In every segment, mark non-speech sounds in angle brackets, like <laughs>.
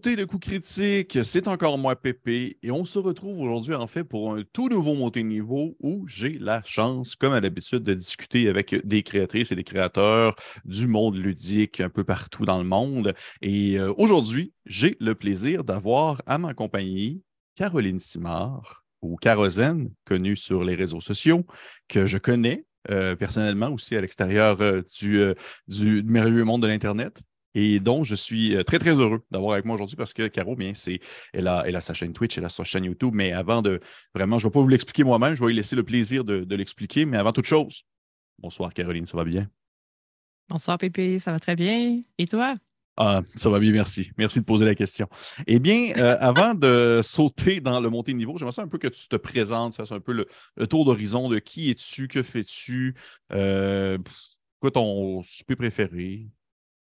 communauté de coups critiques, c'est encore moi Pépé et on se retrouve aujourd'hui en fait pour un tout nouveau montée niveau où j'ai la chance, comme à l'habitude, de discuter avec des créatrices et des créateurs du monde ludique un peu partout dans le monde. Et euh, aujourd'hui, j'ai le plaisir d'avoir à ma compagnie Caroline Simard ou Carozène, connue sur les réseaux sociaux, que je connais euh, personnellement aussi à l'extérieur euh, du, du merveilleux monde de l'Internet et dont je suis euh, très, très heureux d'avoir avec moi aujourd'hui parce que Caro, bien, c'est, elle, a, elle a sa chaîne Twitch, elle a sa chaîne YouTube, mais avant de vraiment, je ne vais pas vous l'expliquer moi-même, je vais lui laisser le plaisir de, de l'expliquer, mais avant toute chose, bonsoir Caroline, ça va bien? Bonsoir Pépé, ça va très bien. Et toi? Ah, ça va bien, merci. Merci de poser la question. Eh bien, euh, avant de sauter dans le montée de niveau, j'aimerais ça un peu que tu te présentes, ça, c'est un peu le, tour d'horizon de qui es-tu, que fais-tu, euh, quoi ton super préféré,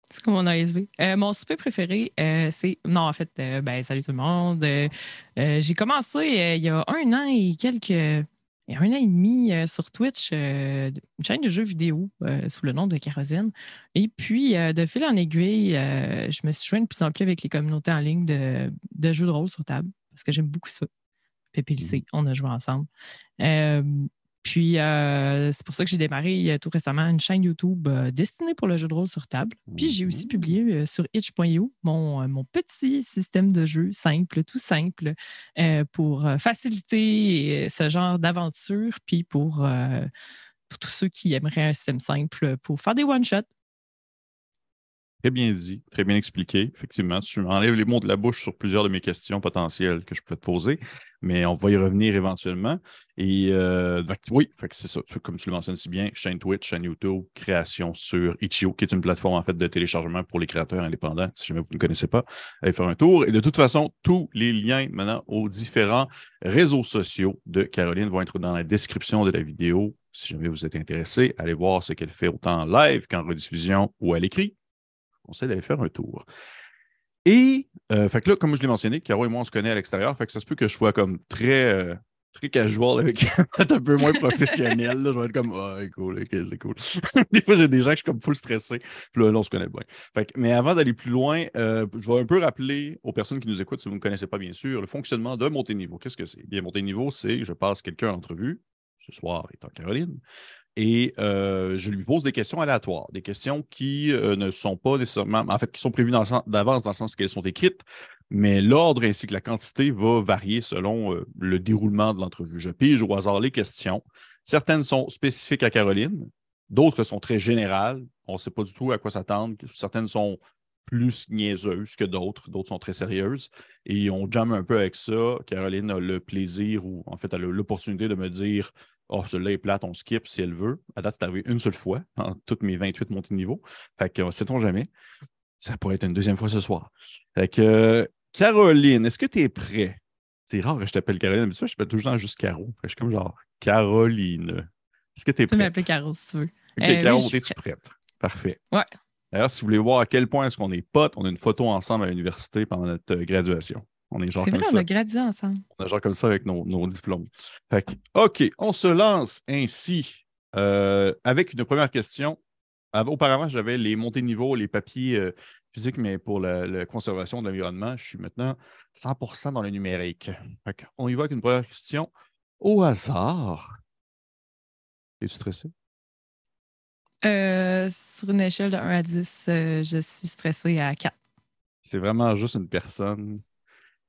c'est comme mon ASV. Euh, mon souper préféré, euh, c'est. Non, en fait, euh, ben, salut tout le monde. j'ai commencé il y a un an et quelques. Il y a un an et demi sur Twitch, une chaîne de jeux vidéo sous le nom de Kérosène. Et puis, de fil en aiguille, je me suis joint de plus en plus avec les communautés en ligne de, de jeux de rôle sur table parce que j'aime beaucoup ça. Mmh. on a joué ensemble. Puis, euh, c'est pour ça que j'ai démarré euh, tout récemment une chaîne YouTube euh, destinée pour le jeu de rôle sur table. Puis, j'ai aussi publié sur itch.io mon, mon, petit système de jeu simple, tout simple, pour faciliter ce genre d'aventure, puis pour, pour, tous ceux qui aimeraient un système simple pour faire des one-shots. Très bien dit, très bien expliqué. Effectivement, tu m'enlèves les mots de la bouche sur plusieurs de mes questions potentielles que je pouvais te poser, mais on va y revenir éventuellement. Et euh, oui, c'est ça. Comme tu le mentionnes si bien, chaîne Twitch, chaîne YouTube, création sur Itch.io, qui est une plateforme en fait de téléchargement pour les créateurs indépendants. Si jamais vous ne connaissez pas, allez faire un tour. Et de toute façon, tous les liens maintenant aux différents réseaux sociaux de Caroline vont être dans la description de la vidéo. Si jamais vous êtes intéressé, allez voir ce qu'elle fait autant en live qu'en rediffusion ou à l'écrit conseille d'aller faire un tour. Et, euh, fait que là, comme je l'ai mentionné, Caro et moi, on se connaît à l'extérieur. Fait que ça se peut que je sois comme très, euh, très casual avec <laughs> un peu moins professionnel. Je vais être comme, ah, cool, ok, c'est cool. <laughs> des fois, j'ai des gens que je suis comme full stressé. Puis là, on se connaît bien. Fait mais avant d'aller plus loin, euh, je vais un peu rappeler aux personnes qui nous écoutent, si vous ne connaissez pas bien sûr, le fonctionnement de monter niveau. Qu'est-ce que c'est? Bien, monter niveau, c'est je passe quelqu'un en entrevue, ce soir étant Caroline, et euh, je lui pose des questions aléatoires, des questions qui euh, ne sont pas nécessairement, en fait, qui sont prévues d'avance dans le sens qu'elles sont écrites, mais l'ordre ainsi que la quantité va varier selon euh, le déroulement de l'entrevue. Je pige au hasard les questions. Certaines sont spécifiques à Caroline, d'autres sont très générales. On ne sait pas du tout à quoi s'attendre. Certaines sont plus niaiseuses que d'autres, d'autres sont très sérieuses. Et on jamme un peu avec ça. Caroline a le plaisir ou en fait a l'opportunité de me dire Oh, celui-là est plate, on skip si elle veut. À date, c'est arrivé une seule fois <laughs> dans toutes mes 28 montées de niveau. Fait que sait-on jamais? Ça pourrait être une deuxième fois ce soir. Fait que Caroline, est-ce que tu es prêt? C'est rare que je t'appelle Caroline, mais ça, je t'appelle toujours juste Caro. je suis comme genre Caroline. Est-ce que tu es prête? Tu peux m'appeler Caro si tu veux. Ok, euh, Caro, es-tu prête? Parfait. Ouais. D'ailleurs, si vous voulez voir à quel point est-ce qu'on est potes, on a une photo ensemble à l'université pendant notre graduation. On est genre C'est vrai, on a gradué ensemble. On est genre comme ça avec nos, diplômes. Fait OK, on se lance ainsi euh, avec une première question. Auparavant, j'avais les montées de niveau, les papiers euh, physiques, mais pour la, conservation de l'environnement, je suis maintenant 100% dans le numérique. Fait on y va avec une première question. Au hasard, es-tu stressé? Euh, sur une échelle de 1 à 10, je suis stressé à 4. C'est vraiment juste une personne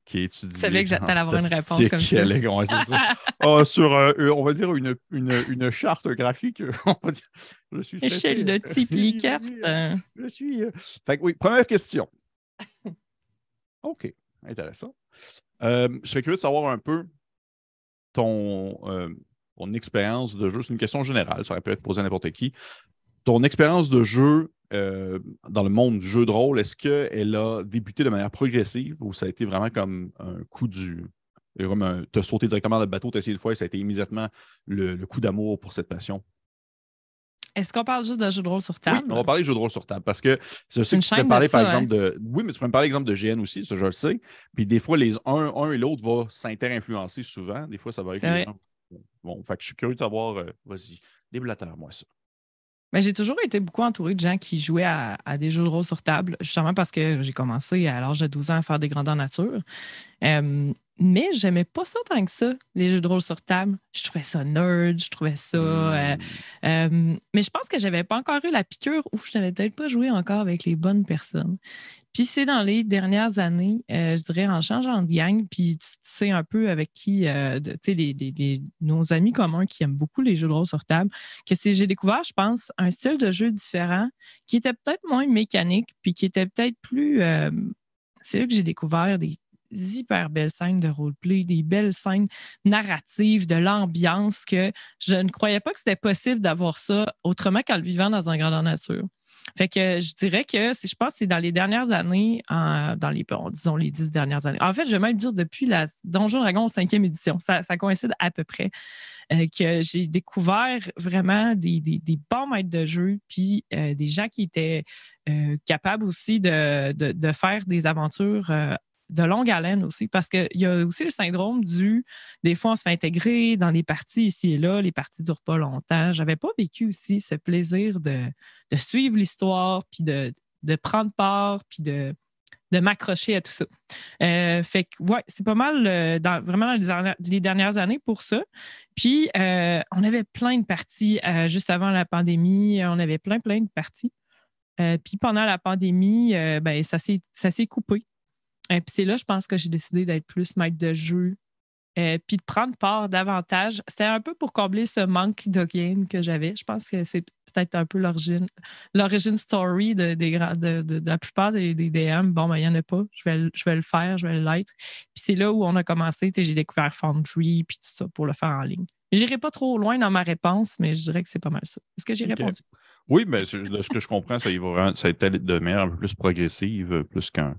qui étudie. Tu savais que j'attendais avoir une réponse comme ça. oh, <laughs> sur, euh, euh, on va dire, une, une, une charte graphique, <laughs> on va dire. Je suis Échelle de type <laughs> Likert. Je suis. Euh, fait oui, première question. OK, intéressant. je serais curieux de savoir un peu ton, ton expérience de jeu. C'est une question générale, ça aurait pu être posé à n'importe qui. Ton expérience de jeu euh, dans le monde du jeu de rôle, est-ce qu'elle a débuté de manière progressive ou ça a été vraiment comme un coup du. Comme te sauter directement dans le bateau, tu essayé une fois et ça a été immédiatement le, coup d'amour pour cette passion? Est-ce qu'on parle juste de jeu de rôle sur table? Oui, on va parler de jeu de rôle sur table parce que c'est ce que tu peux parler, par exemple, hein? de. Oui, mais tu peux me parler, exemple, de GN aussi, ça, je le sais. Puis des fois, les un, un et l'autre vont s'inter-influencer souvent. Des fois, ça va être. Bon, fait que je suis curieux de savoir. Euh, vas-y, déblatère-moi ça. Ben, j'ai toujours été beaucoup entourée de gens qui jouaient à, des jeux de rôle sur table, justement parce que j'ai commencé à l'âge de 12 ans à faire des grandeurs nature. Mais j'aimais pas ça tant que ça, les jeux de rôle sur table. Je trouvais ça nerd, je trouvais ça. Euh, euh, mais je pense que j'avais pas encore eu la piqûre ou je n'avais peut-être pas joué encore avec les bonnes personnes. Puis c'est dans les dernières années, euh, je dirais en changeant de gang, puis tu sais un peu avec qui, tu sais, les, nos amis communs qui aiment beaucoup les jeux de rôle sur table, que j'ai découvert, je pense, un style de jeu différent qui était peut-être moins mécanique, puis qui était peut-être plus. c'est là que j'ai découvert des hyper belles scènes de roleplay, des belles scènes narratives, de l'ambiance que je ne croyais pas que c'était possible d'avoir ça autrement qu'en le vivant dans un grandeur nature. Fait que je dirais que je pense que c'est dans les dernières années, dans les, disons les dix dernières années. En fait, je vais même dire depuis la Donjon Dragon cinquième édition, ça, coïncide à peu près, euh, que j'ai découvert vraiment des, bons maîtres de jeu, puis euh, des gens qui étaient euh, capables aussi de, de, faire des aventures de longue haleine aussi, parce qu'il y a aussi le syndrome du des fois, on se fait intégrer dans des parties ici et là, les parties ne durent pas longtemps. Je n'avais pas vécu aussi ce plaisir de, suivre l'histoire, puis de, prendre part, puis de, de m'accrocher à tout ça. Euh, fait que, ouais, c'est pas mal euh, vraiment dans les, dernières années pour ça. Puis, euh, on avait plein de parties juste avant la pandémie. On avait plein, plein de parties. puis pendant la pandémie, ben, ça s'est coupé. Et puis c'est là, je pense que j'ai décidé d'être plus maître de jeu, et puis de prendre part davantage. C'était un peu pour combler ce manque de game que j'avais. Je pense que c'est peut-être un peu l'origine, l'origine story de, de, la plupart des, DM. Bon, ben, il n'y en a pas. Je vais, je vais le faire, je vais l'être. Puis c'est là où on a commencé. J'ai découvert Foundry, puis tout ça pour le faire en ligne. Je n'irai pas trop loin dans ma réponse, mais je dirais que c'est pas mal ça. Est-ce que j'ai répondu? Oui, mais de ce que je comprends, ça, y va, ça a été de manière un peu plus progressive, plus qu'un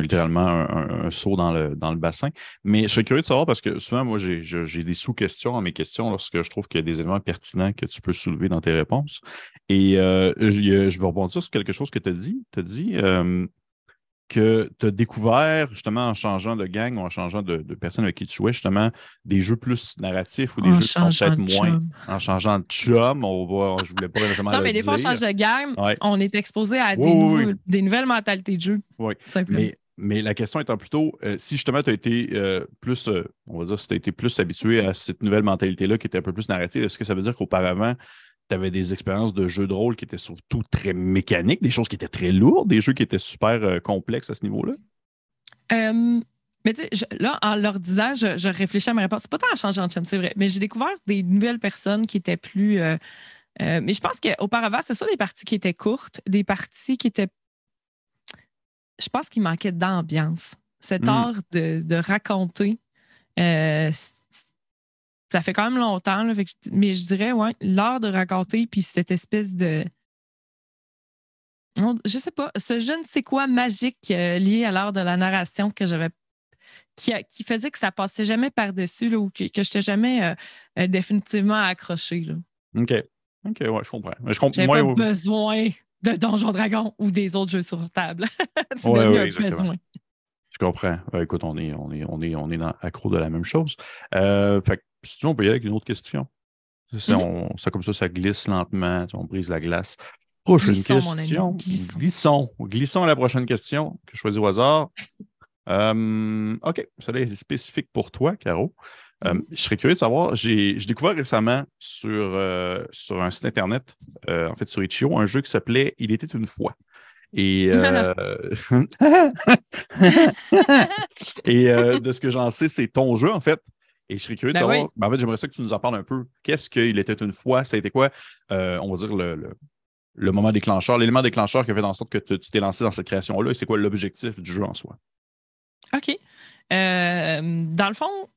littéralement un, saut dans le, dans le bassin. Mais je serais curieux de savoir parce que souvent, moi, j'ai des sous-questions à mes questions lorsque je trouve qu'il y a des éléments pertinents que tu peux soulever dans tes réponses. Et euh, je, je, vais rebondir sur quelque chose que tu as dit. Tu as dit euh, que tu as découvert, justement, en changeant de gang ou en changeant de, personnes avec qui tu jouais, justement, des jeux plus narratifs ou des jeux qui sont peut-être moins. En changeant de chum, on va, je voulais pas nécessairement. non, mais des fois, on change de gang, on est exposé à des, des, nouvelles mentalités de jeu. Oui. Simplement. Mais la question étant plutôt, euh, si justement tu as été euh, plus, euh, on va dire, si tu as été plus habitué à cette nouvelle mentalité-là qui était un peu plus narrative, est-ce que ça veut dire qu'auparavant, tu avais des expériences de jeux de rôle qui étaient surtout très mécaniques, des choses qui étaient très lourdes, des jeux qui étaient super complexes à ce niveau-là? mais tu sais, là, en leur disant, je, réfléchis à ma réponse. C'est pas tant à changer en chum, c'est vrai, mais j'ai découvert des nouvelles personnes qui étaient plus. mais je pense qu'auparavant, c'est ça des parties qui étaient courtes, des parties qui étaient je pense qu'il manquait d'ambiance. Cet hmm. art de, raconter, euh, ça fait quand même longtemps, mais je dirais, ouais, l'art de raconter, puis cette espèce de. Je sais pas, ce je ne sais quoi magique euh, lié à l'art de la narration que j'avais. Qui, qui, faisait que ça passait jamais par-dessus ou que, que je n'étais jamais euh, définitivement accroché. OK. OK, ouais, je comprends. Je pas besoin de Donjon Dragon ou des autres jeux sur table. <laughs> c'est ouais, Je comprends. écoute, on est, on est, on est, on est dans, accro de la même chose. Euh, fait si tu veux, on peut y aller avec une autre question. Ça, mm-hmm. comme ça, ça glisse lentement, on brise la glace. Prochaine question. glissons. glissons. à la prochaine question que je choisis au hasard. Euh, OK, ça est spécifique pour toi, Caro. Euh, je serais curieux de savoir, j'ai découvert récemment sur, euh, sur un site internet, euh, en fait sur Itch.io, un jeu qui s'appelait Il était une fois. Et, <laughs> et de ce que j'en sais, c'est ton jeu, en fait. Et je serais curieux de ben savoir, ben, en fait, j'aimerais ça que tu nous en parles un peu. Qu'est-ce qu'il était une fois? Ça a été quoi, on va dire, le, le, moment déclencheur, l'élément déclencheur qui a fait en sorte que tu t'es lancé dans cette création-là? Et c'est quoi l'objectif du jeu en soi? OK. dans le fond,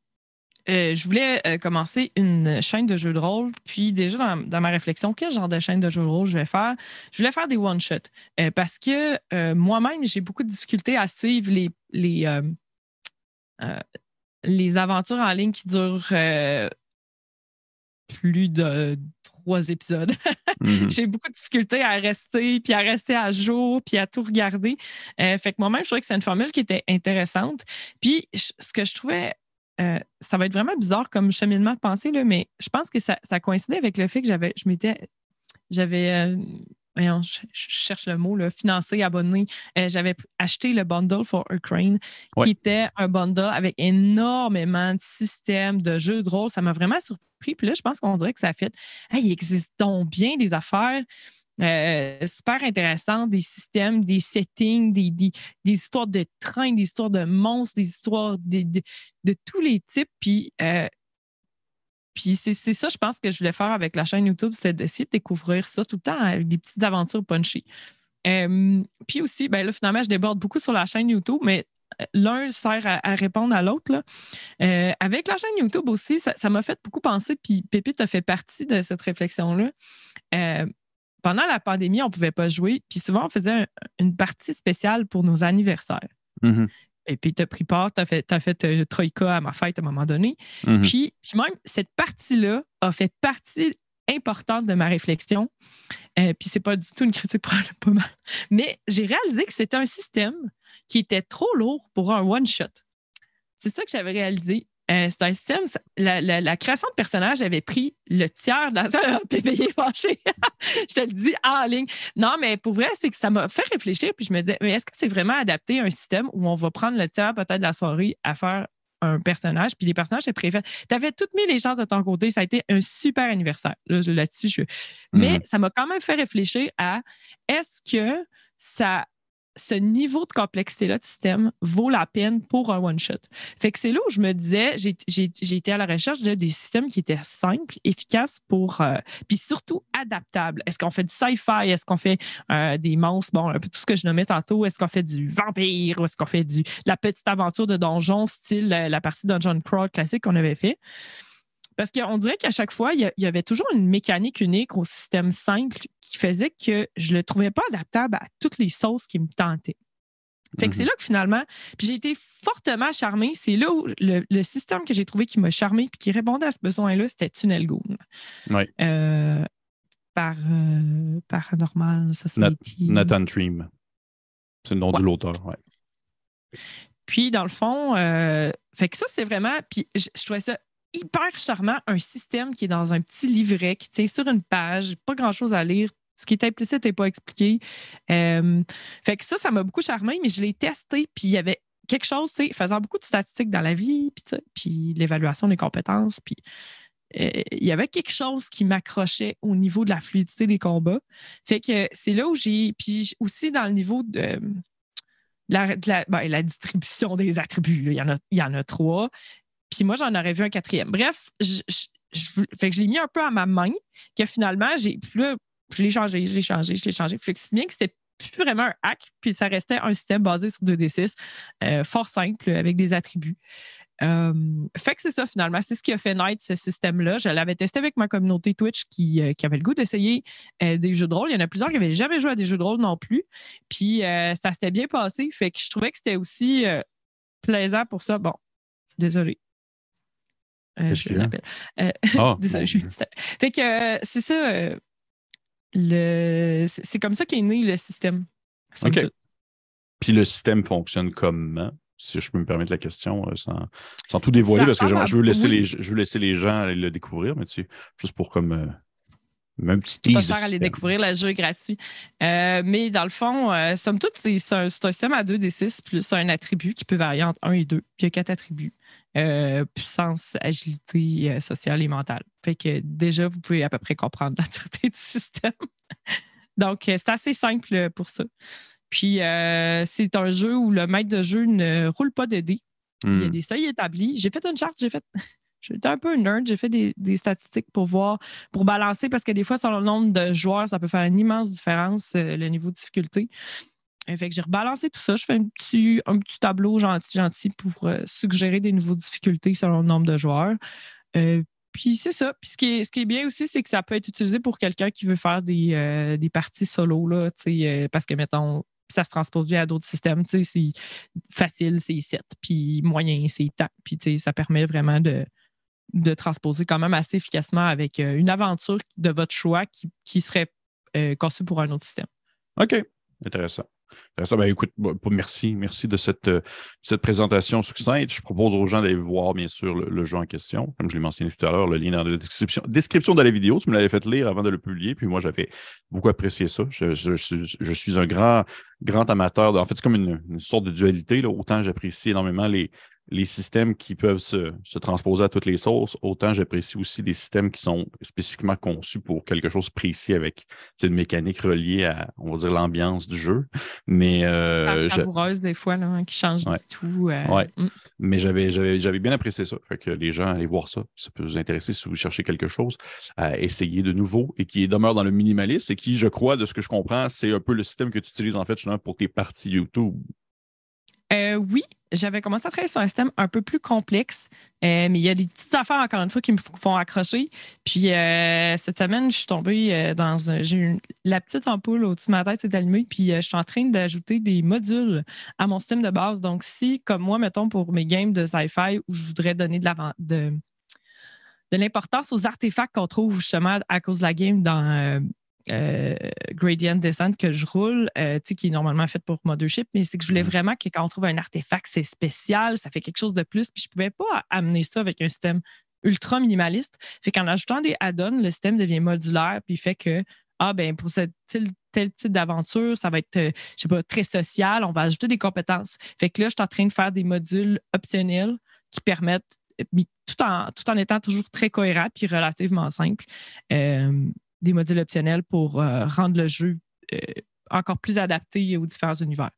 euh, je voulais euh, commencer une chaîne de jeux de rôle. Puis déjà, dans, ma réflexion, quel genre de chaîne de jeux de rôle je vais faire? Je voulais faire des one-shots euh, parce que moi-même, j'ai beaucoup de difficultés à suivre les, les, les aventures en ligne qui durent plus de trois épisodes. <laughs> Mm-hmm. j'ai beaucoup de difficultés à rester, puis à rester à jour, puis à tout regarder. fait que moi-même, je trouvais que c'est une formule qui était intéressante. Puis ce que je trouvais euh, ça va être vraiment bizarre comme cheminement de pensée, là, mais je pense que ça, coïncidait avec le fait que j'avais, je m'étais, j'avais je, cherche le mot, là, financé, abonné. J'avais acheté le bundle for Ukraine, qui était un bundle avec énormément de systèmes de jeux de rôle. Ça m'a vraiment surpris. Puis là, je pense qu'on dirait que ça fait il existe donc bien des affaires. Super intéressantes, des systèmes, des settings, des, des, histoires de trains, des histoires de monstres, des histoires de, de, tous les types. Puis puis c'est ça, je pense, que je voulais faire avec la chaîne YouTube, c'est d'essayer de découvrir ça tout le temps avec des petites aventures punchy. puis aussi, ben là, finalement, je déborde beaucoup sur la chaîne YouTube, mais euh, l'un sert à, répondre à l'autre. Euh, avec la chaîne YouTube aussi, ça m'a fait beaucoup penser, puis Pépite a fait partie de cette réflexion-là. Euh, pendant la pandémie, on ne pouvait pas jouer, puis souvent, on faisait une partie spéciale pour nos anniversaires. Mm-hmm. Et puis, tu as pris part, tu as fait, as fait euh, Troïka à ma fête à un moment donné. Mhm. Puis, même, cette partie-là a fait partie importante de ma réflexion. Euh, puis, c'est pas du tout une critique, pas mal. Mais j'ai réalisé que c'était un système qui était trop lourd pour un one-shot. C'est ça que j'avais réalisé. Euh, c'est un système. La, création de personnages avait pris le tiers de la <laughs> fâché. je te le dis en ligne. Non, mais pour vrai, c'est que ça m'a fait réfléchir. Puis je me disais, mais est-ce que c'est vraiment adapté à un système où on va prendre le tiers peut-être de la soirée à faire un personnage, puis les personnages, c'est préféré. Tu avais toutes mis les chances de ton côté. Ça a été un super anniversaire. Là-dessus, je... Mais mm-hmm. ça m'a quand même fait réfléchir à est-ce que ça ce niveau de complexité-là de système vaut la peine pour un one-shot. Fait que c'est là où je me disais, j'ai été à la recherche de des systèmes qui étaient simples, efficaces pour, euh, puis surtout adaptables. Est-ce qu'on fait du sci-fi? Est-ce qu'on fait euh, des monstres? Bon, un peu tout ce que je nommais tantôt. Est-ce qu'on fait du vampire? Ou est-ce qu'on fait du, la petite aventure de donjon, style euh, la partie Dungeon Crawl classique qu'on avait fait? Parce qu'on dirait qu'à chaque fois, il y, avait toujours une mécanique unique au système simple qui faisait que je ne le trouvais pas adaptable à toutes les sauces qui me tentaient. Fait que c'est mhm. là que finalement, j'ai été fortement charmée. C'est là où le, système que j'ai trouvé qui m'a charmée et qui répondait à ce besoin-là, c'était Tunnel Goon. Oui. Euh, par euh, Paranormal Society. Nathan Dream. C'est le nom de l'auteur, oui. Puis, dans le fond, euh, fait que ça, c'est vraiment. Puis, je, je trouvais ça hyper charmant, un système qui est dans un petit livret, qui est sur une page, pas grand-chose à lire. Ce qui est implicite n'est pas expliqué. Euh, fait que ça, ça m'a beaucoup charmé, mais je l'ai testé, puis il y avait quelque chose, tu sais, faisant beaucoup de statistiques dans la vie, puis, puis l'évaluation des compétences, puis euh, il y avait quelque chose qui m'accrochait au niveau de la fluidité des combats. Fait que c'est là où j'ai. Puis aussi dans le niveau de. La, ben, la, distribution des attributs. Il, y en a, il y en a trois. Puis moi, j'en aurais vu un quatrième. Bref, je, fait que je l'ai mis un peu à ma main, que finalement, j'ai plus je l'ai changé, je l'ai changé, je l'ai changé. Fait que c'est bien que c'était plus vraiment un hack, puis ça restait un système basé sur 2D6, euh, fort simple, avec des attributs. Euh, fait que c'est ça finalement, c'est ce qui a fait naître ce système-là. Je l'avais testé avec ma communauté Twitch qui, euh, qui avait le goût d'essayer des jeux de rôle. Il y en a plusieurs qui n'avaient jamais joué à des jeux de rôle non plus. Puis ça s'était bien passé. Fait que je trouvais que c'était aussi plaisant pour ça. Bon, désolé. Euh, je l'appelle. Euh, ah, <laughs> fait que euh, c'est ça. le... C'est comme ça qu'est né le système. OK. Puis le système fonctionne comment? Si je peux me permettre la question, sans, sans tout dévoiler, parce que je, veux laisser les, je veux laisser les gens le découvrir, mais tu sais, juste pour comme même petit tease. Pas aller découvrir le jeu gratuit. mais dans le fond, somme toute, c'est un, un, système à 2d6 plus un attribut qui peut varier entre 1 et 2. Puis il y a quatre attributs. Euh, puissance, agilité euh, sociale et mentale. Fait que déjà, vous pouvez à peu près comprendre <laughs> l'entièreté du système. <laughs> Donc, euh, c'est assez simple pour ça. Puis, c'est un jeu où le maître de jeu ne roule pas de dés. Il y a hmm. des seuils établis. J'ai fait une charte, j'ai fait. <laughs> J'étais un peu un nerd, j'ai fait des, statistiques pour voir, pour balancer, parce que des fois, selon le nombre de joueurs, ça peut faire une immense différence, le niveau de difficulté. Fait que j'ai rebalancé tout ça. Je fais un petit, un petit tableau gentil, gentil pour euh, suggérer des nouveaux difficultés selon le nombre de joueurs. Euh, puis c'est ça. Puis ce qui, est, ce qui est bien aussi, c'est que ça peut être utilisé pour quelqu'un qui veut faire des, euh, parties solo, là, parce que, mettons, ça se transpose à d'autres systèmes. C'est facile, c'est 7, puis moyen, c'est temps. Puis ça permet vraiment de, de transposer quand même assez efficacement avec une aventure de votre choix qui, qui serait conçue pour un autre système. OK, intéressant. Ça, ben, écoute, merci. Merci de cette, euh, cette présentation succincte. Je propose aux gens d'aller voir, bien sûr, le, jeu en question. Comme je l'ai mentionné tout à l'heure, le lien dans la description, description de la vidéo. Tu me l'avais fait lire avant de le publier. Puis moi, j'avais beaucoup apprécié ça. Je, suis un grand, grand amateur. en fait, c'est comme une, une, sorte de dualité. Là. Autant j'apprécie énormément les, les systèmes qui peuvent se, transposer à toutes les sources, autant j'apprécie aussi des systèmes qui sont spécifiquement conçus pour quelque chose précis avec une mécanique reliée à, on va dire, l'ambiance du jeu. Mais euh, savoureuse des fois, là, qui change du tout. Euh, mm. Mais j'avais, j'avais, bien apprécié ça. Fait que les gens, allez voir ça. Ça peut vous intéresser si vous cherchez quelque chose à essayer de nouveau et qui demeure dans le minimalisme et qui, je crois, de ce que je comprends, c'est un peu le système que tu utilises en fait pour tes parties YouTube. Euh, oui, j'avais commencé à travailler sur un système un peu plus complexe, euh, mais il y a des petites affaires, encore une fois, qui me font accrocher. Puis euh, cette semaine, je suis tombée dans un. J'ai eu la petite ampoule au-dessus de ma tête s'est allumée, puis je suis en train d'ajouter des modules à mon système de base. Donc, si, comme moi, mettons, pour mes games de sci-fi, où je voudrais donner de, de, de l'importance aux artefacts qu'on trouve justement à cause de la game dans euh, gradient descent que je roule, euh, qui est normalement fait pour Mothership, mais c'est que je voulais mm. vraiment que quand on trouve un artefact, c'est spécial, ça fait quelque chose de plus. Puis je ne pouvais pas amener ça avec un système ultra minimaliste. Fait qu'en ajoutant des add-ons, le système devient modulaire, puis fait que ah ben pour ce tel, tel type d'aventure, ça va être, euh, je sais pas, très social, on va ajouter des compétences. Fait que là, je suis en train de faire des modules optionnels qui permettent, tout en, tout en étant toujours très cohérent puis relativement simple, des modules optionnels pour euh, rendre le jeu euh, encore plus adapté aux différents univers.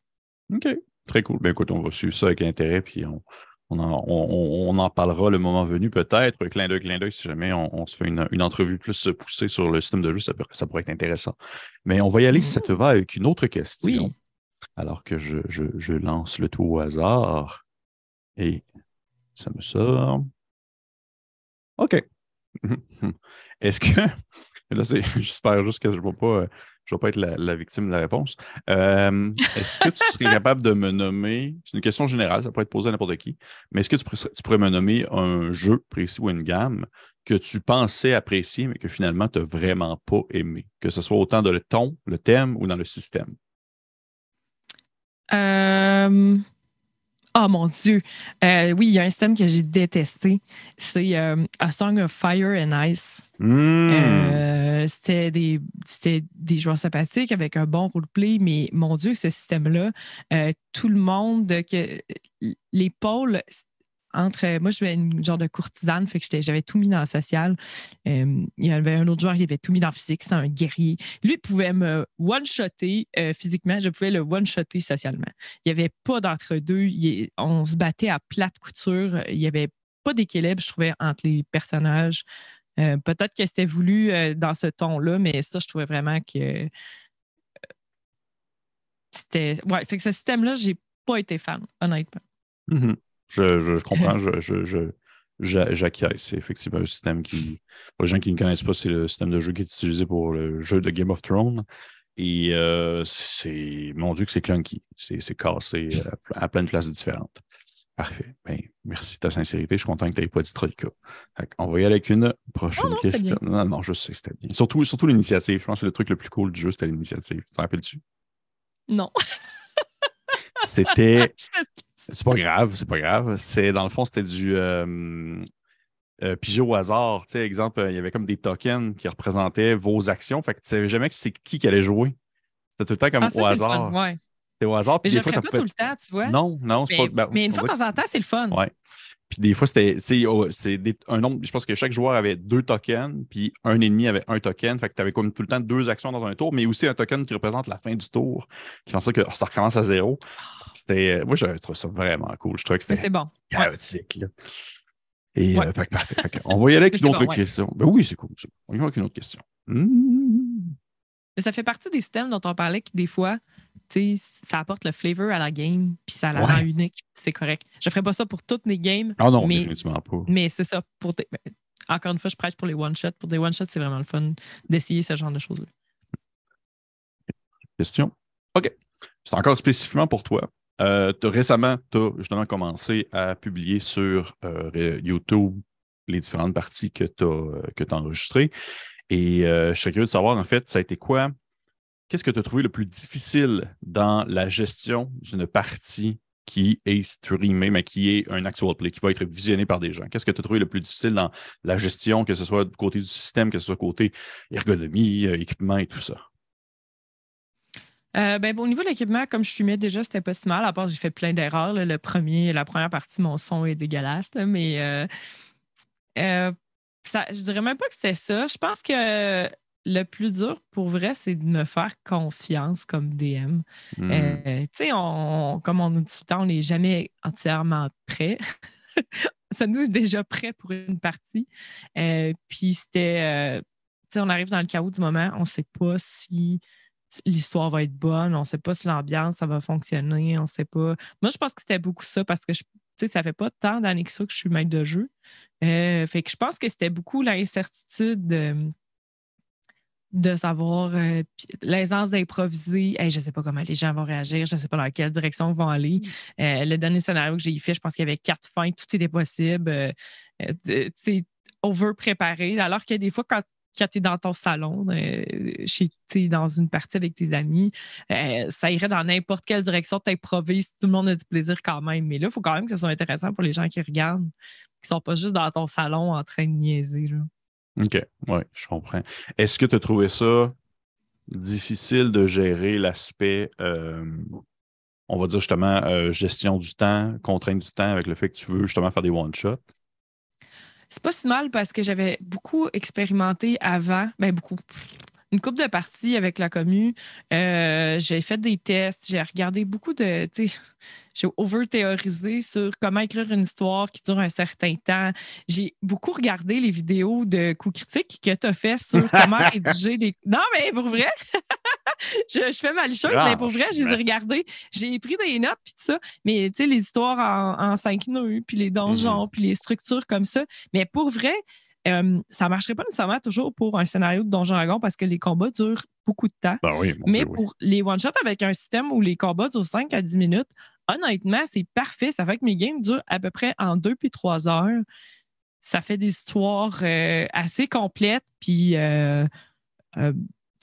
OK. Très cool. Ben, écoute, on va suivre ça avec intérêt, puis on, on, en, parlera le moment venu, peut-être. Clin d'œil, clin d'œil, si jamais on, se fait une, entrevue plus poussée sur le système de jeu, ça, pourrait être intéressant. Mais on va y aller, si ça te va, avec une autre question. Oui. Alors que je, je lance le tout au hasard. Et ça me sort. OK. <laughs> Est-ce que <laughs> J'espère juste que je ne vais pas, vais pas être la, victime de la réponse. Euh, est-ce que tu serais capable de me nommer, c'est une question générale, ça pourrait être posé à n'importe qui, mais est-ce que tu pourrais, me nommer un jeu précis ou une gamme que tu pensais apprécier, mais que finalement tu n'as vraiment pas aimé, que ce soit autant dans le ton, le thème ou dans le système? Euh... Oh mon Dieu! Euh, oui, il y a un système que j'ai détesté. C'est euh, A Song of Fire and Ice. Hmm. Euh, c'était des, des, joueurs sympathiques avec un bon roleplay, mais mon Dieu, ce système-là, tout le monde, que, les pôles, entre. Moi, je suis une genre de courtisane, fait que j'avais tout mis dans le social. Euh, il y avait un autre joueur qui avait tout mis dans physique, c'était un guerrier. Lui, il pouvait me one-shotter euh, physiquement, je pouvais le one-shotter socialement. Il n'y avait pas d'entre-deux. On se battait à plate couture. Il n'y avait pas d'équilibre, je trouvais, entre les personnages. Euh, peut-être que c'était voulu dans ce ton-là, mais ça, je trouvais vraiment que c'était. Ouais, fait que ce système-là, j'ai pas été fan, honnêtement. Mm-hmm. Je, comprends, je, je, C'est effectivement un système qui, pour les gens qui ne connaissent pas, c'est le système de jeu qui est utilisé pour le jeu de Game of Thrones. Et euh, c'est, mon Dieu, que c'est clunky. C'est cassé euh, à, plein de places différentes. Parfait. Ben, merci de ta sincérité. Je suis content que tu n'aies pas dit Troika. On va y aller avec une prochaine question. Non, non, je sais que c'était bien. Surtout, surtout l'initiative. Je pense que c'est le truc le plus cool du jeu, c'était l'initiative. Tu t'en rappelles-tu? Non. C'était. <laughs> C'est pas grave, c'est pas grave. C'est dans le fond, c'était du euh, euh au hasard. Tu sais, exemple, il y avait comme des tokens qui représentaient vos actions. Fait que tu savais jamais c'est qui qui allait jouer. C'était tout le temps comme ah, au hasard. C'était au hasard. Mais je ne pas tout le temps, tu vois. Non, non, c'est pas. Ben, mais une fois de temps en temps, c'est le fun. Ouais. Puis des fois, c'était oh, un nombre. Je pense que chaque joueur avait deux tokens, puis un ennemi avait un token. Fait que tu avais comme tout le temps deux actions dans un tour, mais aussi un token qui représente la fin du tour, qui fait ça que ça recommence à zéro. C'était. Moi, j'avais trouvé ça vraiment cool. Je trouvais que c'était bon. chaotique. Et euh, on va y aller avec une autre question. Ben oui, c'est cool. On y va avec une autre question. Mmh. Mais ça fait partie des systèmes dont on parlait qui, des fois, ça apporte le flavor à la game, puis ça la rend unique, c'est correct. Je ne ferais pas ça pour toutes mes games. Ah non, mais, définitivement pas. Mais c'est ça. Pour ben, encore une fois, je prêche pour les one-shots. Pour des one-shots, c'est vraiment le fun d'essayer ce genre de choses-là. Question? OK. C'est encore spécifiquement pour toi. Euh, récemment, tu as justement commencé à publier sur euh, YouTube les différentes parties que tu as, euh, as enregistrées. Et je suis curieux de savoir, en fait, ça a été quoi qu'est-ce que tu as trouvé le plus difficile dans la gestion d'une partie qui est streamée, mais qui est un actual play, qui va être visionné par des gens? Qu'est-ce que tu as trouvé le plus difficile dans la gestion, que ce soit du côté du système, que ce soit côté ergonomie, euh, équipement et tout ça? Euh, ben, au niveau de l'équipement, comme je fumais déjà, c'était pas si mal. À part, j'ai fait plein d'erreurs. Le premier, la première partie, mon son est dégueulasse. mais euh, euh, ça, je dirais même pas que c'était ça. Je pense que le plus dur pour vrai, c'est de me faire confiance comme DM. Hmm. tu sais, comme on nous dit tout le temps, on n'est jamais entièrement prêt. <laughs> ça nous est déjà prêt pour une partie. Puis c'était, tu sais, on arrive dans le chaos du moment, on ne sait pas si l'histoire va être bonne, on ne sait pas si l'ambiance, ça va fonctionner, on ne sait pas. Moi, je pense que c'était beaucoup ça parce que je, ça fait pas tant d'années que ça que je suis maître de jeu. Euh, fait que je pense que c'était beaucoup l'incertitude de, savoir euh, l'aisance d'improviser. je ne sais pas comment les gens vont réagir, je ne sais pas dans quelle direction ils vont aller. Mm. Euh, le dernier scénario que j'ai fait, je pense qu'il y avait quatre fins, tout était possible. c'est over préparé. Alors que des fois, quand quand tu es dans ton salon, euh, chez, dans une partie avec tes amis, euh, ça irait dans n'importe quelle direction, tu improvises, tout le monde a du plaisir quand même. Mais là, il faut quand même que ce soit intéressant pour les gens qui regardent, qui ne sont pas juste dans ton salon en train de niaiser. OK, oui, je comprends. Est-ce que tu as trouvé ça difficile de gérer l'aspect, euh, on va dire justement, gestion du temps, contrainte du temps avec le fait que tu veux justement faire des one-shots? C'est pas si mal parce que j'avais beaucoup expérimenté avant, ben beaucoup, une coupe de parties avec la commu. Euh, j'ai fait des tests, j'ai regardé beaucoup de. J'ai over-théorisé sur comment écrire une histoire qui dure un certain temps. J'ai beaucoup regardé les vidéos de coups critiques que tu as fait sur <laughs> comment rédiger des. Non, mais pour vrai, <laughs> je, fais mal chose, mais pour vrai, je les ai regardées. J'ai pris des notes puis tout ça. Mais tu sais, les histoires en, cinq nœuds, puis les donjons, mm-hmm. puis les structures comme ça. Mais pour vrai, euh, ça ne marcherait pas nécessairement toujours pour un scénario de Donjon Dragon parce que les combats durent beaucoup de temps. Ben mais pour les one-shots avec un système où les combats durent 5 à 10 minutes, honnêtement, c'est parfait. Ça fait que mes games durent à peu près en 2 puis 3 heures. Ça fait des histoires euh, assez complètes. Puis euh,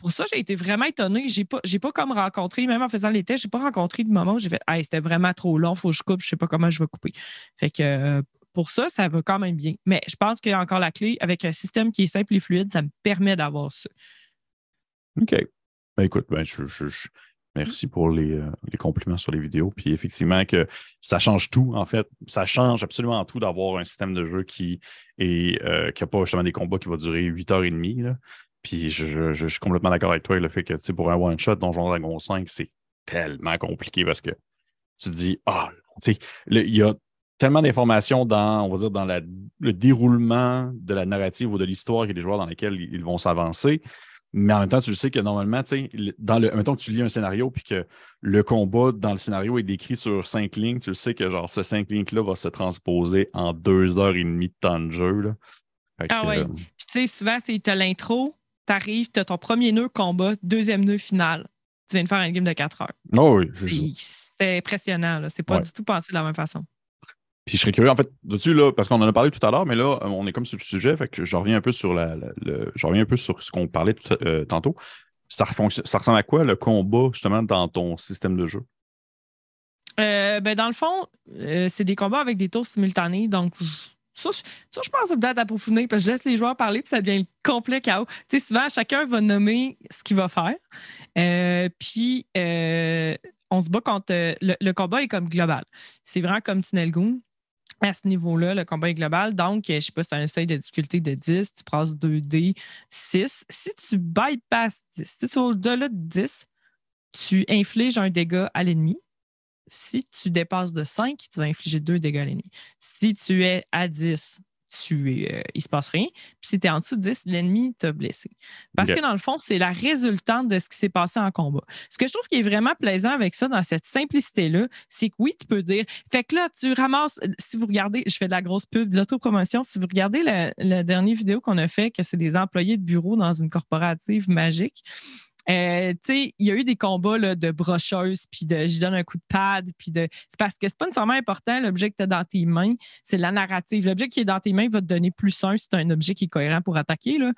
pour ça, j'ai été vraiment étonnée. J'ai pas, j'ai pas comme rencontré, même en faisant les tests, j'ai pas rencontré de moment où j'ai fait c'était vraiment trop long, faut que je coupe, je sais pas comment je vais couper. Fait que pour ça, ça va quand même bien. Mais je pense qu'il y a encore la clé avec un système qui est simple et fluide, ça me permet d'avoir ça. OK. Ben, écoute, ben, je, merci pour euh, les, compliments sur les vidéos. Puis effectivement, que ça change tout, en fait. Ça change absolument tout d'avoir un système de jeu qui est euh, n'a pas justement des combats qui vont durer 8h30. Là. Puis je, suis complètement d'accord avec toi, le fait que pour un one-shot, Donjon Dragon 5, c'est tellement compliqué parce que tu te dis, ah, tu sais, il y a tellement d'informations dans, on va dire, dans le déroulement de la narrative ou de l'histoire a des joueurs dans lesquels ils vont s'avancer. Mais en même temps, tu le sais que normalement, dans le, mettons que tu lis un scénario puis que le combat dans le scénario est décrit sur cinq lignes, tu le sais que genre ce cinq lignes-là va se transposer en deux heures et demie de temps de jeu. Là. ah oui. Euh, puis tu sais, souvent, c'est as l'intro, tu arrives, tu as ton premier nœud combat, deuxième nœud final. Tu viens de faire un game de quatre heures. Oh oui, c'est impressionnant. C'est pas du tout pensé de la même façon. Puis je serais curieux, en fait, dessus, là, parce qu'on en a parlé tout à l'heure, mais là, on est comme sur le sujet, fait que je reviens un peu sur la, le, je reviens un peu sur ce qu'on parlait euh, tantôt. Ça, ça ressemble à quoi le combat, justement, dans ton système de jeu? Euh, ben, dans le fond, euh, c'est des combats avec des tours simultanés. Donc, ça, je, ça, je pense peut-être à peaufiner parce que je laisse les joueurs parler puis ça devient complet chaos. Tu sais, souvent, chacun va nommer ce qu'il va faire. puis, on se bat contre. Le, le, combat est comme global. C'est vraiment comme Tunnel Goon à ce niveau-là, le combat est global. Donc, je sais pas si tu as un seuil de difficulté de 10, tu passes 2D, 6. Si tu bypasses 10, si tu es au-delà de 10, tu infliges un dégât à l'ennemi. Si tu dépasses de 5, tu vas infliger 2 dégâts à l'ennemi. Si tu es à 10, tu, euh, il ne se passe rien. Puis si tu es en dessous de 10, l'ennemi t'a blessé. Parce que dans le fond, c'est la résultante de ce qui s'est passé en combat. Ce que je trouve qui est vraiment plaisant avec ça, dans cette simplicité-là, c'est que oui, tu peux dire, fait que là, tu ramasses, si vous regardez, je fais de la grosse pub, de l'autopromotion, si vous regardez la, dernière vidéo qu'on a fait, que c'est des employés de bureau dans une corporative magique, Euh, tu sais, il y a eu des combats de brocheuse, puis de je donne un coup de pad, puis de. C'est parce que c'est pas nécessairement important l'objet que tu as dans tes mains, c'est la narrative. L'objet qui est dans tes mains va te donner plus un si c'est un objet qui est cohérent pour attaquer. Là.